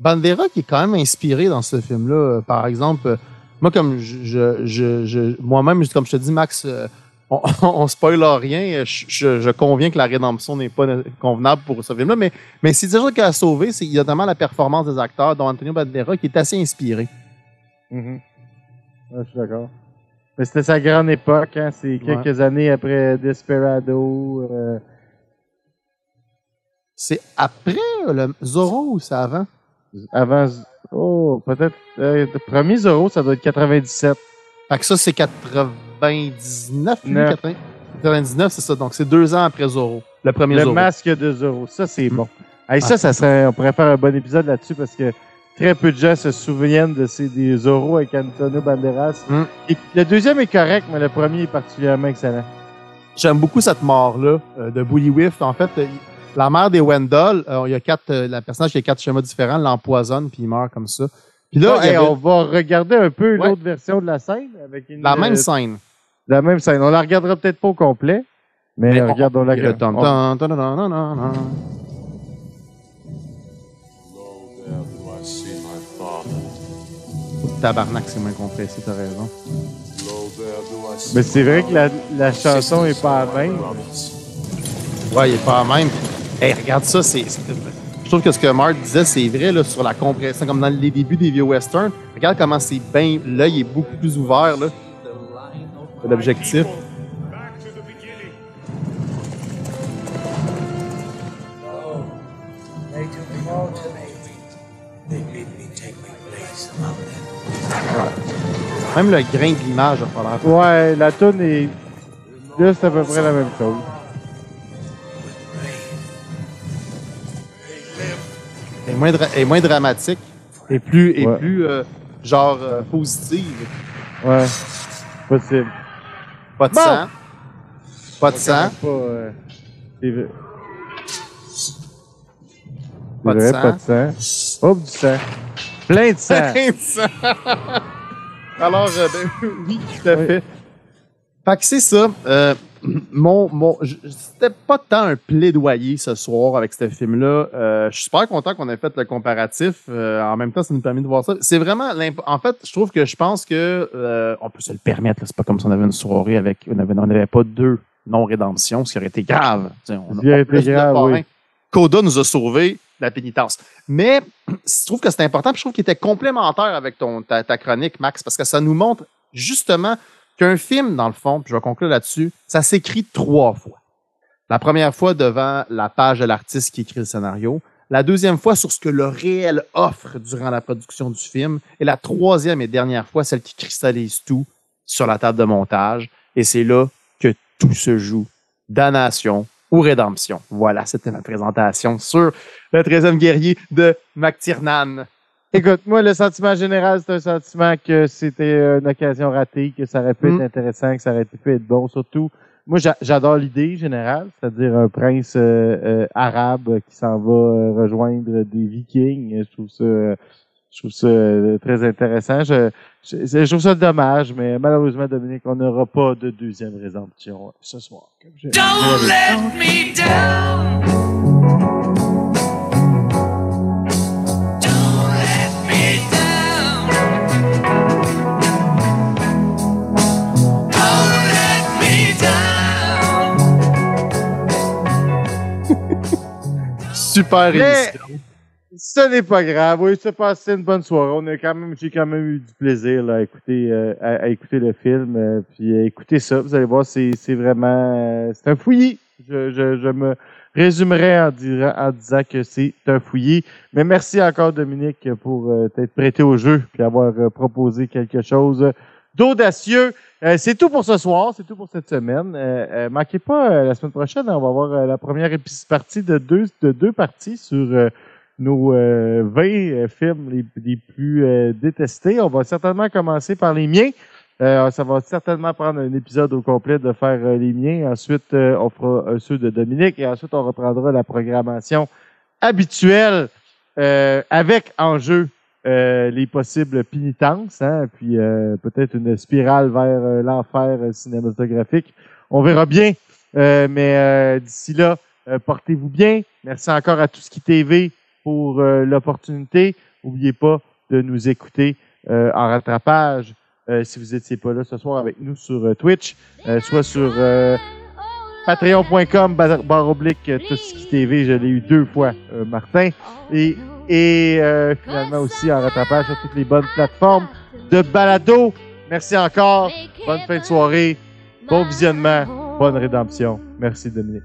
Bandera qui est quand même inspiré dans ce film-là. Euh, Par exemple, euh, moi, comme je, je, je, je- moi-même, comme je te dis, Max, euh, on, [laughs] on spoil rien. Je, je, je conviens que la rédemption n'est pas convenable pour ce film-là, mais, mais c'est déjà qu'il a sauvé, c'est notamment la performance des acteurs, dont Antonio Bandera, qui est assez inspiré. Mhm. Ouais, je suis d'accord. Mais c'était sa grande époque, hein. C'est quelques années après Desperado. euh, C'est après le Zorro ou c'est avant? avant. Oh, peut-être. euh, le premier Zorro, ça doit être 97. Fait que ça, c'est 99, lui, Neuf. 80 99, c'est ça. Donc, c'est deux ans après Zorro. Le premier Le Zorro. masque de Zorro. Ça, c'est bon. Hey, ça, ça serait, on pourrait faire un bon épisode là-dessus parce que très peu de gens se souviennent de ces des Zorro avec Antonio Banderas. Mm. Et le deuxième est correct, mais le premier est particulièrement excellent. J'aime beaucoup cette mort-là euh, de Bully Whiff. En fait, euh, la mère des Wendell, euh, il y a quatre, euh, la personnage qui a quatre schémas différents, l'empoisonne puis il meurt comme ça. Puis là, hey, avait on va regarder un peu Ouais. l'autre version de la scène avec une, la même euh, scène. La même scène. On la regardera peut-être pas au complet, mais, Mais on- la Tabarnak, c'est moins compressé, t'as raison. Mais c'est vrai que la, la chanson est pas my même. Ouais, il est pas même. Hey, regarde ça, c'est. Je trouve que ce que Mark disait, c'est vrai là, sur la compression, comme dans les débuts des vieux westerns. Regarde comment c'est bien. L'œil est beaucoup plus ouvert. là. L'objectif. Même le grain de l'image, il va falloir. Ouais, la tune est. C'est à peu près la même chose. Est moins, dra- est moins dramatique et plus, et Ouais. plus euh, genre euh, positive. Ouais. Possible. Pas de Bon. sang. Pas de sang. Pas, euh. Pas de vrai, sang. pas de sang. Oh, du sang. Plein de sang. [laughs] Plein de sang. Alors, ben, [laughs] oui, tout à fait. Fait que c'est ça. Mon, mon, c'était pas tant un plaidoyer ce soir avec ce film-là. Euh, je suis super content qu'on ait fait le comparatif. Euh, en même temps, ça nous permet de voir ça. C'est vraiment, en fait, je trouve que je pense que euh, on peut se le permettre. là. C'est pas comme si on avait une soirée avec, on avait, on n'avait pas deux non-rédemptions, ce qui aurait été grave. Tu sais, on Ce qui aurait été plus de grave, oui. Coda nous a sauvé la pénitence. Mais je trouve que c'est important, puis je trouve qu'il était complémentaire avec ton, ta, ta chronique, Max, parce que ça nous montre justement qu'un film, dans le fond, puis je vais conclure là-dessus, ça s'écrit trois fois. La première fois devant la page de l'artiste qui écrit le scénario, la deuxième fois sur ce que le réel offre durant la production du film, et la troisième et dernière fois celle qui cristallise tout sur la table de montage, et c'est là que tout se joue. Damnation ou rédemption. Voilà, c'était ma présentation sur le 13e guerrier de McTiernan. Écoute, moi, le sentiment général, c'est un sentiment que c'était une occasion ratée, que ça aurait pu Mm. être intéressant, que ça aurait pu être bon. Surtout, moi, j'a- j'adore l'idée générale, c'est-à-dire un prince euh, euh, arabe qui s'en va euh, rejoindre des vikings. Je trouve ça, je trouve ça euh, très intéressant. Je, je, je trouve ça dommage, mais malheureusement, Dominique, on n'aura pas de deuxième rédemption ce soir. comme je- Don't let me down. Super Mais- émission. Ce n'est pas grave. Oui, c'est passé une bonne soirée. On a quand même, j'ai quand même eu du plaisir là, à écouter, euh, à, à écouter le film. euh, puis euh, écoutez ça, vous allez voir, c'est, c'est vraiment, euh, c'est un fouillis. Je, je, je me résumerai en, disant- en disant que c'est un fouillis. Mais merci encore Dominique pour t'être prêté au jeu puis avoir proposé quelque chose d'audacieux. Euh, c'est tout pour ce soir, c'est tout pour cette semaine. Euh, euh, manquez pas euh, la semaine prochaine, on va avoir la première partie de deux de deux parties sur nos euh, 20 euh, films les, plus détestés. On va certainement commencer par les miens. Euh, ça va certainement prendre un épisode au complet de faire les miens. Ensuite, on fera ceux de Dominique et ensuite on reprendra la programmation habituelle avec en jeu euh, les possibles pénitences, hein, puis euh, peut-être une spirale vers euh, l'enfer cinématographique. On verra bien. Euh, mais d'ici là, portez-vous bien. Merci encore à qui TV pour l'opportunité. N'oubliez pas de nous écouter en rattrapage si vous n'étiez pas là ce soir avec nous sur Twitch, soit sur patreon.com barre oblique euh, TV. Je l'ai eu deux fois, euh, Martin. Et, et euh, finalement aussi en rattrapage sur toutes les bonnes plateformes de balado. Merci encore. Bonne fin de soirée. Bon visionnement. Bonne rédemption. Merci Dominique.